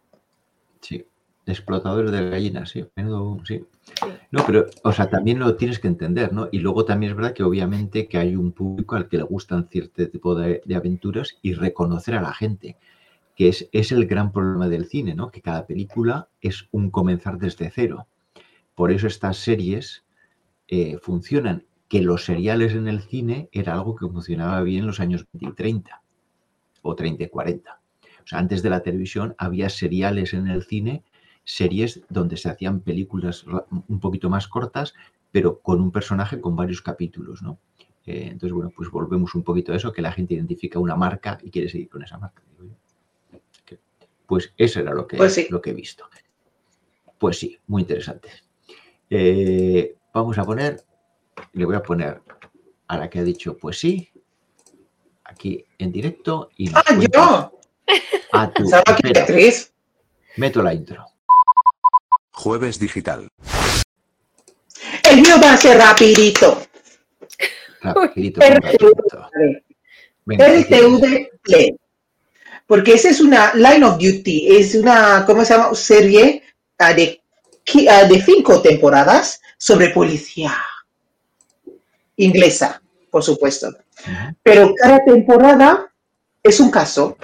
sí. Explotadores de gallinas, sí. menudo- sí. Sí. No, pero, o sea, también lo tienes que entender, ¿no? Y luego también es verdad que obviamente que hay un público al que le gustan cierto tipo de, de aventuras y reconocer a la gente, que es, es el gran problema del cine, ¿no? Que cada película es un comenzar desde cero. Por eso estas series eh, funcionan, que los seriales en el cine era algo que funcionaba bien en los años 20 y 30, o 30 y 40. O sea, antes de la televisión había seriales en el cine series donde se hacían películas un poquito más cortas, pero con un personaje con varios capítulos, ¿no? Eh, entonces, bueno, pues volvemos un poquito a eso, que la gente identifica una marca y quiere seguir con esa marca. digo yo. Pues eso era lo que, Pues sí. lo que he visto. Pues sí, muy interesante. Eh, vamos a poner, le voy a poner a la que ha dicho, pues sí, aquí en directo y Ah, yo. a tu- Beatriz. meto la intro. Jueves digital. El mío va a ser rapidito. Rapidito. RTV Play. Porque esa es una Line of Duty, es una, ¿cómo se llama? Serie ah, de, ah, de cinco temporadas sobre policía inglesa, por supuesto. Pero cada temporada es un caso.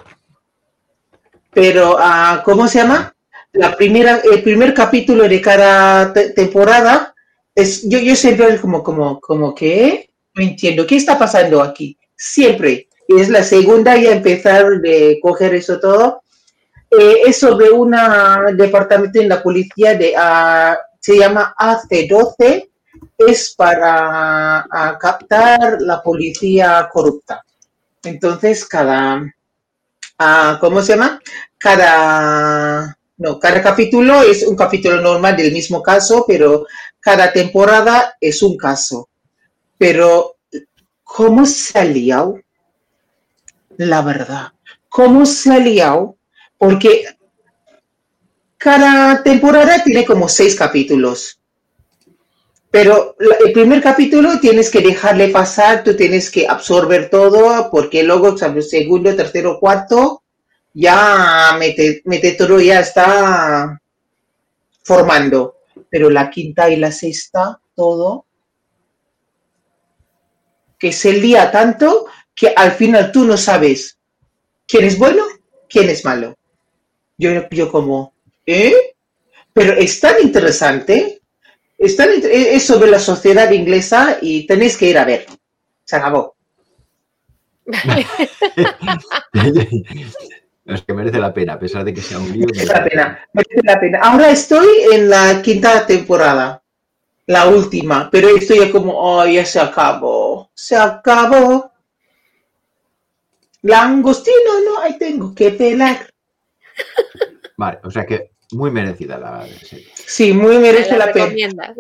Pero, ah, ¿cómo se llama? La primera, el primer capítulo de cada te- temporada es, yo, yo siempre como, como, como que no entiendo, ¿qué está pasando aquí? Siempre. Y es la segunda ya empezar de coger eso todo. Eh, es sobre un departamento en la policía de, se llama AC12, es para captar la policía corrupta. Entonces, cada, ah, ¿cómo se llama? Cada, no, cada capítulo es un capítulo normal del mismo caso, pero cada temporada es un caso. Pero, ¿cómo se? La verdad, ¿cómo se ha liado? Porque cada temporada tiene como seis capítulos. Pero el primer capítulo tienes que dejarle pasar, tú tienes que absorber todo, porque luego, ¿sabes? segundo, tercero, cuarto, ya mete, mete todo, ya está formando. Pero la quinta y la sexta, todo, que se lía tanto que al final tú no sabes quién es bueno, quién es malo. Yo, yo como, ¿eh? Pero es tan interesante, es, tan inter- es sobre la sociedad inglesa y tenéis que ir a ver. Se acabó. es que merece la pena, a pesar de que sea un lío. Merece la pena, merece la pena. Ahora estoy en la quinta temporada, la última, pero estoy ya como, oh, ya se acabó, se acabó. Langostino, no, ahí tengo que pelar. Vale, o sea que muy merecida la serie. Sí, muy merece La la pena.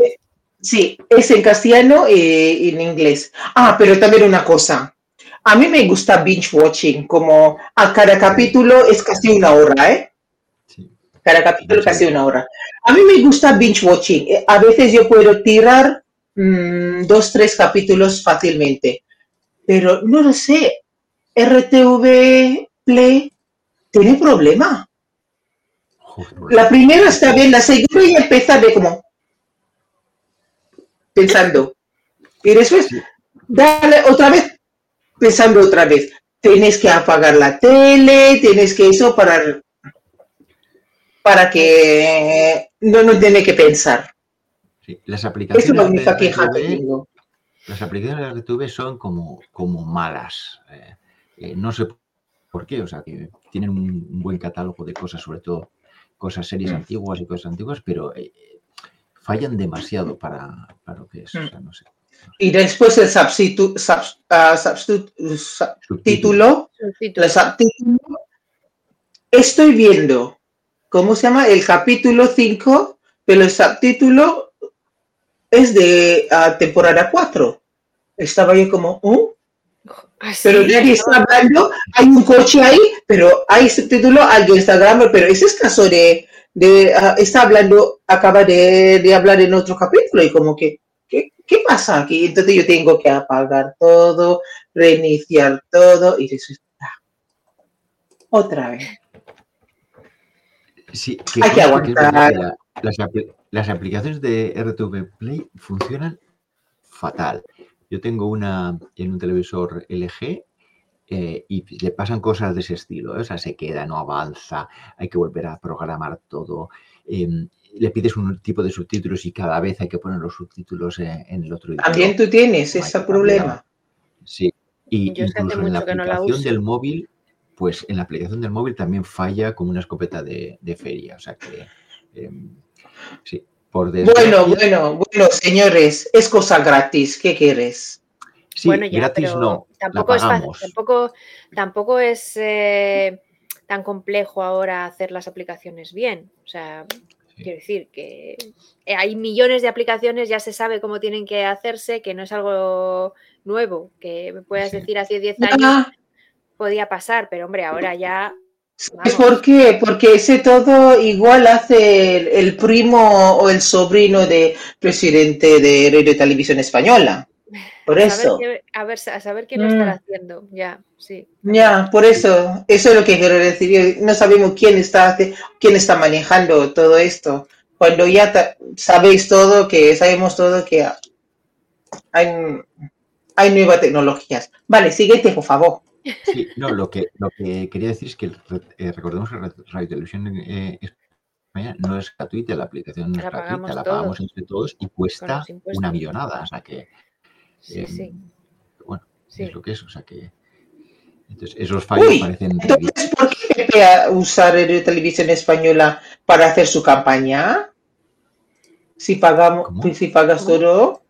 Sí, es en castellano y en inglés. Ah, pero también una cosa. A mí me gusta binge watching, como a cada capítulo es casi una hora, ¿eh? Sí. Cada capítulo casi una hora. A mí me gusta binge watching. Eh, A veces yo puedo tirar mm, dos, tres capítulos fácilmente. Pero no lo sé. RTV Play tiene problema. La primera está bien, la segunda ya empieza de como pensando. Y después, dale otra vez, pensando otra vez. Tienes que apagar la tele, tienes que eso para, para que no no tiene que pensar. sí, Las aplicaciones es la única queja que tengo. las aplicaciones de RTV son como, como malas. eh, eh, no sé por qué, o sea, que tienen un, un buen catálogo de cosas, sobre todo cosas, series Mm. antiguas y cosas antiguas, pero eh, fallan demasiado para, para lo que es. O Mm. sea, no sé. Y después el substitu- ah, substitu- subtítulo, el subtítulo. Estoy viendo, ¿cómo se llama? El capítulo 5, pero el subtítulo es de ah, temporada 4. Estaba yo como, ¿oh? Así, Pero nadie está hablando, hay un coche ahí, pero hay subtítulo, alguien está grabando, pero ese es caso de, de ah, está hablando, acaba de, de hablar en otro capítulo y como que, ¿qué, ¿qué pasa aquí? Entonces yo tengo que apagar todo, reiniciar todo y ah, otra vez. Sí, que Hay que aguantar. que la- las, las aplicaciones de RTV Play funcionan fatal. Yo tengo una en un televisor LG eh, y le pasan cosas de ese estilo. ¿eh? O sea, se queda, no avanza, hay que volver a programar todo. em, le pides un tipo de subtítulos y cada vez hay que poner los subtítulos en, en el otro idioma. También tú tienes ese problema. Sí. Y Yo incluso en la no aplicación del móvil, pues en la aplicación del móvil también falla como una escopeta de, de feria. O sea que em, sí, por Bueno, desgracia, bueno, bueno, señores, es cosa gratis, ¿qué quieres? sí, bueno, ya, gratis pero no, la tampoco es tampoco, tampoco es eh, tan complejo ahora hacer las aplicaciones bien. O sea, Sí. quiero decir que eh, hay millones de aplicaciones, ya se sabe cómo tienen que hacerse, que no es algo nuevo, que me puedas Sí. decir hace 10 años Ah, podía pasar, pero hombre, ahora ya ¿Sabes por qué? Porque ese todo igual hace el, el primo o el sobrino de presidente de Radio Televisión Española. Por saber, eso. a ver, a saber qué lo estará Mm. haciendo. Ya, sí. Ya, por eso, eso es lo que quiero decir. No sabemos quién está, quién está manejando todo esto. Cuando ya sabéis todo, que sabemos todo, que hay, hay nuevas tecnologías. Vale, siguiente, por favor. Sí, no, lo que, lo que quería decir es que eh, recordemos que Radio Televisión eh, España no es gratuita, la aplicación no es gratuita, la pagamos todos. entre todos y cuesta una millonada. O sea que, Sí, eh, sí, bueno, sí. es lo que es. O sea que. Entonces, esos fallos Uy, parecen Entonces, ¿por qué Pepe a usar Radio Televisión Española para hacer su campaña? Si pagamos, ¿Cómo? si pagas ¿Cómo? todo.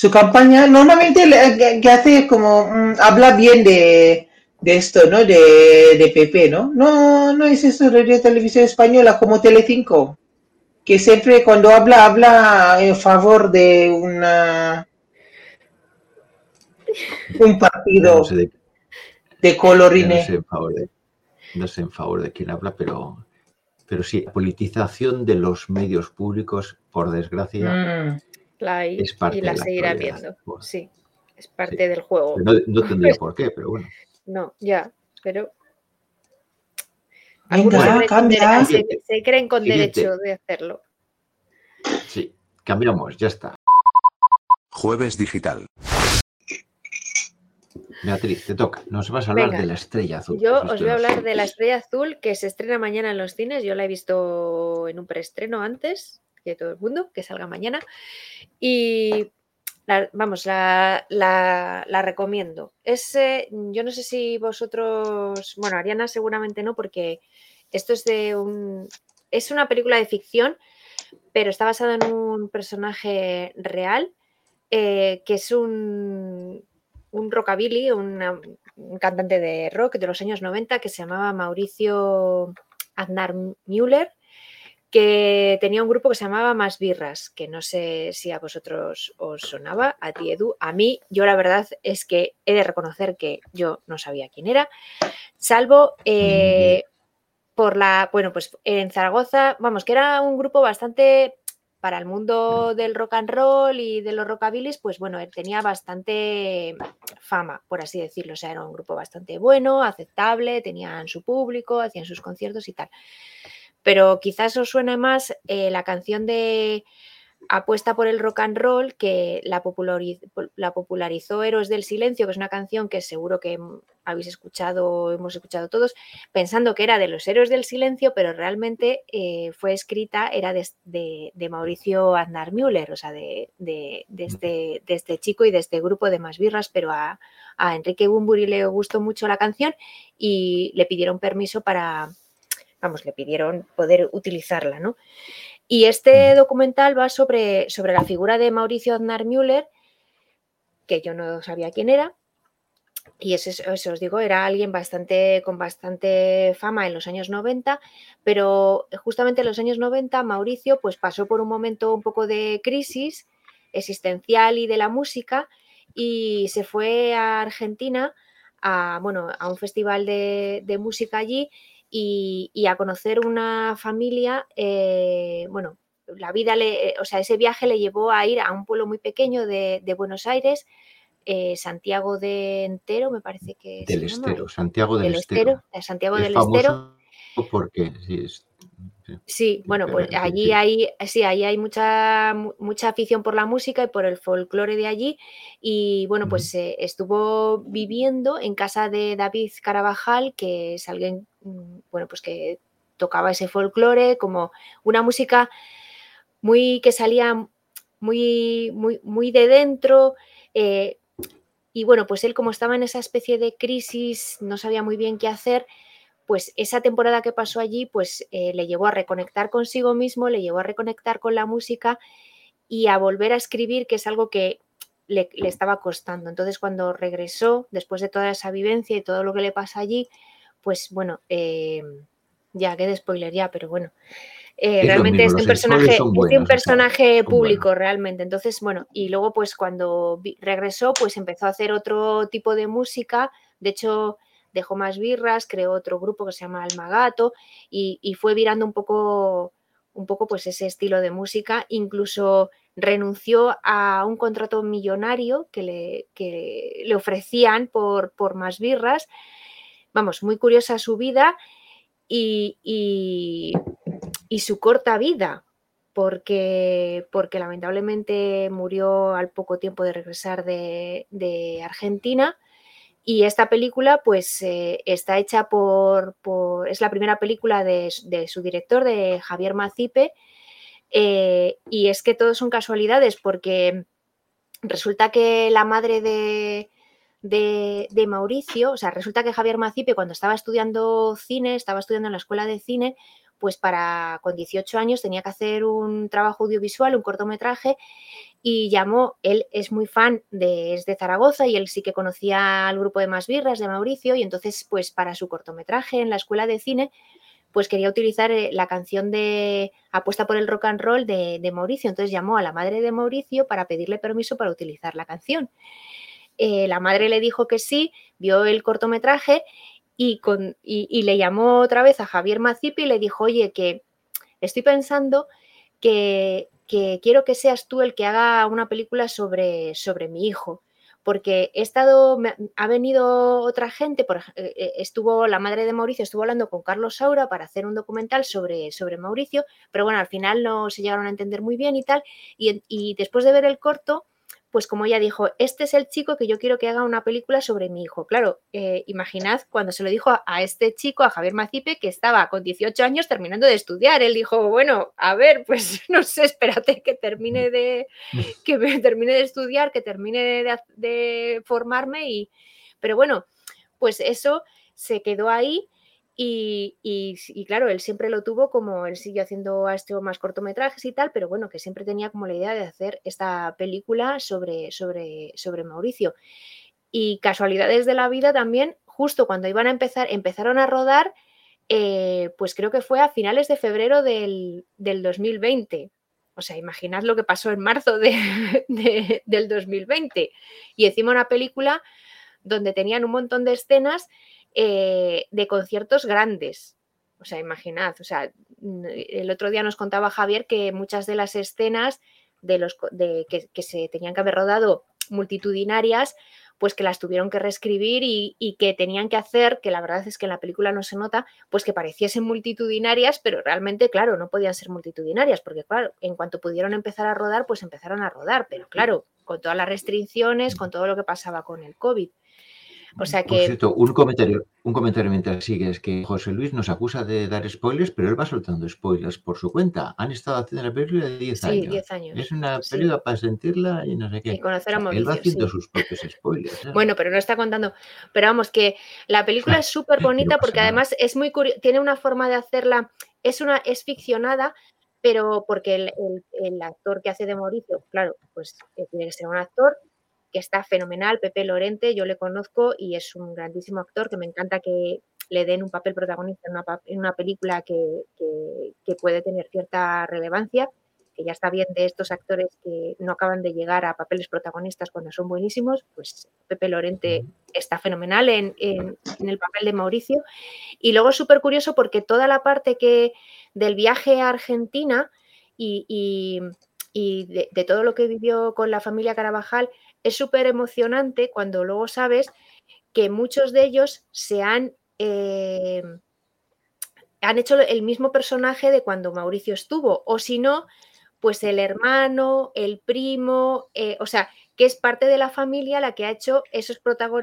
Su campaña normalmente le- que, hace como mm, habla bien de, de esto, ¿no? De, de Pepe, ¿no? No, no es eso Radio Televisión Española como Telecinco, que siempre cuando habla habla en favor de una un partido no sé de- de ya no colorines. sé en favor de, no sé en favor de quién habla, pero, pero sí, la politización de los medios públicos, por desgracia, Mm. La hay es parte y la de la seguirá viendo. Bueno, Sí, es parte del juego. no, no tendría por qué, pero bueno. No, ya, pero Venga, algunos se creen, con cambia. se- creen con Siguiente. derecho de hacerlo. Sí, cambiamos, ya está. Jueves digital. Beatriz, te toca. Nos vas a hablar Venga. de la estrella azul. Yo os voy a hablar de la. Estrella Azul que se estrena mañana en los cines. Yo la he visto en un preestreno antes que todo el mundo, que salga mañana. Y vamos, la, la- recomiendo. Es, eh, yo no sé si vosotros, bueno, Ariana seguramente no, porque esto es de un, es una película de ficción, pero está basada en un personaje real eh, que es un, un rockabilly, un cantante de rock de los años 90 que se llamaba Mauricio Aznar Müller, que tenía un grupo que se llamaba Más Birras, que no sé si a vosotros os sonaba, a ti Edu, a mí, yo la verdad es que he de reconocer que yo no sabía quién era, salvo eh, por la, bueno, pues en Zaragoza, vamos, que era un grupo bastante para el mundo del rock and roll y de los rockabilis, pues bueno, tenía bastante fama, por así decirlo. O sea, era un grupo bastante bueno, aceptable, tenían su público, hacían sus conciertos y tal. Pero quizás os suene más eh, la canción de Apuesta por el rock and roll, que la, populariz- la popularizó Héroes del Silencio, que es una canción que seguro que habéis escuchado, hemos escuchado todos, pensando que era de los Héroes del Silencio, pero realmente eh, fue escrita, era de, de- de Mauricio Aznar Müller, o sea, de, de- de este, de este chico y de este grupo de más birras, pero a, a Enrique Bumburi le gustó mucho la canción y le pidieron permiso para, vamos, le pidieron poder utilizarla, ¿no? Y este documental va sobre, sobre la figura de Mauricio Aznar Müller, que yo no sabía quién era, y eso, es- eso os digo, era alguien bastante con bastante fama en los años 90, pero justamente en los años 90 Mauricio pues pasó por un momento un poco de crisis existencial y de la música y se fue a Argentina a, bueno, a un festival de, de música allí y, y a conocer una familia, eh, bueno, la vida, le, o sea, ese viaje le llevó a ir a un pueblo muy pequeño de, de Buenos Aires, eh, Santiago de Entero, me parece que Del Estero, Santiago del, del Estero. Santiago Es del Estero. porque sí, es- sí. Sí, bueno, pues allí sí. hay, sí, ahí hay mucha, mu- mucha afición por la música y por el folclore de allí. Y bueno, pues eh, estuvo viviendo en casa de David Carabajal, que es alguien, bueno, pues que tocaba ese folclore, como una música muy que salía muy, muy, muy de dentro. eh, y bueno, pues él como estaba en esa especie de crisis, no sabía muy bien qué hacer, pues esa temporada que pasó allí, pues eh, le llevó a reconectar consigo mismo, le llevó a reconectar con la música y a volver a escribir, que es algo que le, le estaba costando. Entonces, cuando regresó, después de toda esa vivencia y todo lo que le pasa allí, pues bueno, eh, ya, qué de spoiler ya, pero bueno. eh, Es realmente mismo, es un personaje, es un personaje son público buenos. realmente. Entonces, bueno, y luego pues cuando regresó, pues empezó a hacer otro tipo de música. De hecho, dejó más birras, creó otro grupo que se llama Almagato y, y fue virando un poco, un poco pues ese estilo de música, incluso renunció a un contrato millonario que le, que le ofrecían por, por, más birras. Vamos, muy curiosa su vida y, su corta vida, porque, porque, lamentablemente murió al poco tiempo de regresar de, de Argentina. Y esta película, pues, eh, está hecha por, por, Es la primera película de, de su director, de Javier Macipe, eh, y es que todo son casualidades porque resulta que la madre de, de, Mauricio, o sea, resulta que Javier Macipe cuando estaba estudiando cine, estaba estudiando en la escuela de cine, pues para con 18 años tenía que hacer un trabajo audiovisual, un cortometraje y llamó, él es muy fan de, es de Zaragoza y él sí que conocía al grupo de Más Birras de Mauricio y entonces pues para su cortometraje en la escuela de cine pues quería utilizar eh, la canción de Apuesta por el rock and roll de, de, Mauricio. Entonces llamó a la madre de Mauricio para pedirle permiso para utilizar la canción. Eh, la madre le dijo que sí, vio el cortometraje y, le llamó otra vez a Javier Macipi y le dijo, oye, que estoy pensando que, quiero que seas tú el que haga una película sobre, sobre mi hijo porque he estado, ha venido otra gente, por, eh, estuvo la madre de Mauricio, estuvo hablando con Carlos Saura para hacer un documental sobre, sobre Mauricio, pero bueno, al final no se llegaron a entender muy bien y tal, y después de ver el corto, pues como ella dijo, este es el chico que yo quiero que haga una película sobre mi hijo. Claro, eh, imaginad cuando se lo dijo a, a, este chico, a Javier Macipe, que estaba con 18 años terminando de estudiar. Él dijo, bueno, a ver, pues no sé, espérate que termine de, que me termine de estudiar, que termine de, de formarme y... Pero bueno, pues eso se quedó ahí y, claro, él siempre lo tuvo como, él siguió haciendo este más cortometrajes y tal, pero bueno, que siempre tenía como la idea de hacer esta película sobre, sobre, sobre Mauricio. Y casualidades de la vida también, justo cuando iban a empezar, empezaron a rodar, eh, pues creo que fue a finales de febrero del, del 2020. O sea, imaginad lo que pasó en marzo de, de, del 2020. Y encima una película donde tenían un montón de escenas eh, de conciertos grandes. O sea, imaginad, o sea, el otro día nos contaba Javier que muchas de las escenas de los de, que, se tenían que haber rodado multitudinarias, pues que las tuvieron que reescribir y, y, que tenían que hacer, que la verdad es que en la película no se nota, pues que pareciesen multitudinarias, pero realmente, claro, no podían ser multitudinarias, porque claro, en cuanto pudieron empezar a rodar, pues empezaron a rodar, pero claro, con todas las restricciones, con todo lo que pasaba con el COVID. O sea que... Por cierto, un comentario, un comentario mientras sigue es que José Luis nos acusa de dar spoilers, pero él va soltando spoilers por su cuenta. Han estado haciendo la película de 10 sí, años. 10 años. Es una película sí. para sentirla y no sé qué. Y conocer a Mauricio, Él va haciendo sí. sus propios spoilers. ¿eh? Bueno, pero no está contando. Pero vamos, que la película es súper bonita porque además es muy curiosa, tiene una forma de hacerla, es una, es ficcionada, pero porque el, el, el, actor que hace de Mauricio, claro, pues eh, tiene que ser un actor que está fenomenal, Pepe Lorente, yo le conozco y es un grandísimo actor que me encanta que le den un papel protagonista en una, en una película que, que, que, puede tener cierta relevancia, que ya está bien de estos actores que no acaban de llegar a papeles protagonistas cuando son buenísimos, pues Pepe Lorente está fenomenal en, en, en el papel de Mauricio. Y luego es súper curioso porque toda la parte que del viaje a Argentina y, y, y de, de todo lo que vivió con la familia Carabajal, es súper emocionante cuando luego sabes que muchos de ellos se han, eh, han hecho el mismo personaje de cuando Mauricio estuvo, o si no, pues el hermano, el primo, eh, o sea, que es parte de la familia la que ha hecho esos,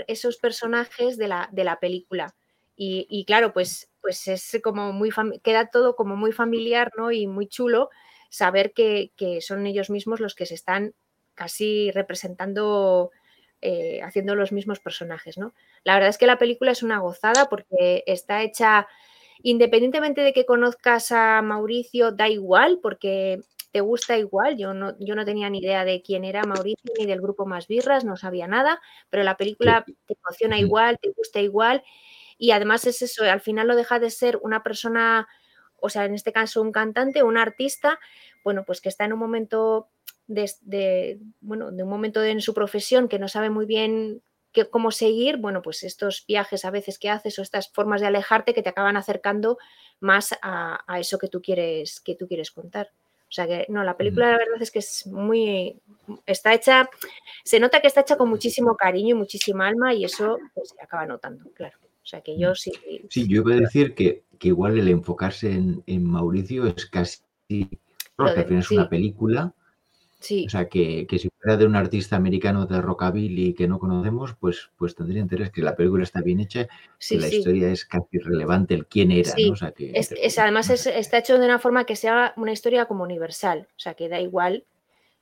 esos personajes de la, de la película. Y, y, claro, pues, pues es como muy queda todo como muy familiar, ¿no? Y muy chulo saber que, que son ellos mismos los que se están casi representando, eh, haciendo los mismos personajes, ¿no? La verdad es que la película es una gozada porque está hecha, independientemente de que conozcas a Mauricio, da igual, porque te gusta igual. Yo no, yo no tenía ni idea de quién era Mauricio ni del grupo Más Birras, no sabía nada, pero la película te emociona igual, te gusta igual. Y además es eso, al final lo deja de ser una persona, o sea, en este caso un cantante, un artista, bueno, pues que está en un momento de, de, bueno, de un momento en su profesión que no sabe muy bien que, cómo seguir, bueno, pues estos viajes a veces que haces o estas formas de alejarte que te acaban acercando más a, a eso que tú quieres, que tú quieres contar. O sea que no, la película la verdad es que es muy, está hecha, se nota que está hecha con muchísimo cariño y muchísima alma y eso pues, se acaba notando, claro. O sea que yo sí. Sí, yo iba a decir que, que igual el enfocarse en, en Mauricio es casi, porque al final es una película, Sí, o sea que, que si fuera de un artista americano de rockabilly que no conocemos, pues, pues tendría interés que la película está bien hecha, sí, que la sí. historia es casi relevante el quién era, ¿no? O sea que Es, es- además es- está hecho de una forma que sea una historia como universal, o sea, que da igual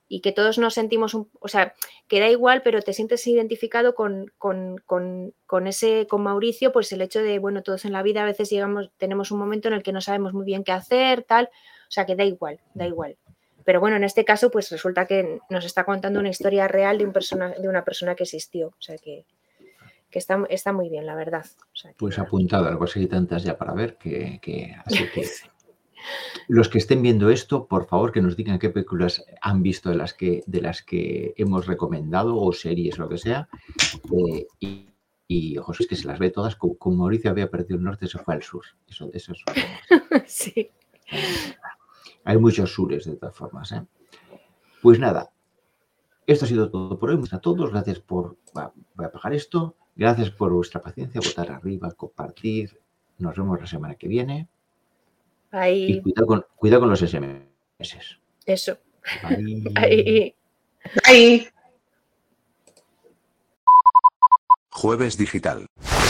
y que todos nos sentimos, un- o sea, que da igual, pero te sientes identificado con, con- con- con ese, con Mauricio, pues el hecho de, bueno, todos en la vida a veces llegamos, tenemos un momento en el que no sabemos muy bien qué hacer, tal, o sea, que da igual, da igual. Pero bueno, en este caso, pues resulta que nos está contando una historia real de, un persona, de una persona que existió, o sea, que, que está, está muy bien, la verdad. O sea, que Pues nada. apuntado, algo así tantas ya para ver que, que- así que los que estén viendo esto, por favor que nos digan qué películas han visto de las que de las que hemos recomendado o series o lo que sea. eh, y, y José es que se las ve todas, como, como Mauricio había perdido el norte, se fue al sur. Eso, eso es- sí. Hay muchos sures de todas formas. ¿eh? Pues nada, esto ha sido todo por hoy. Muchas a todos. Gracias por. Voy a apagar esto. Gracias por vuestra paciencia, votar arriba, compartir. Nos vemos la semana que viene. Y Ahí, cuidado con, cuidado con los SMS. eso. Bye. Ahí. Ahí. Jueves Digital.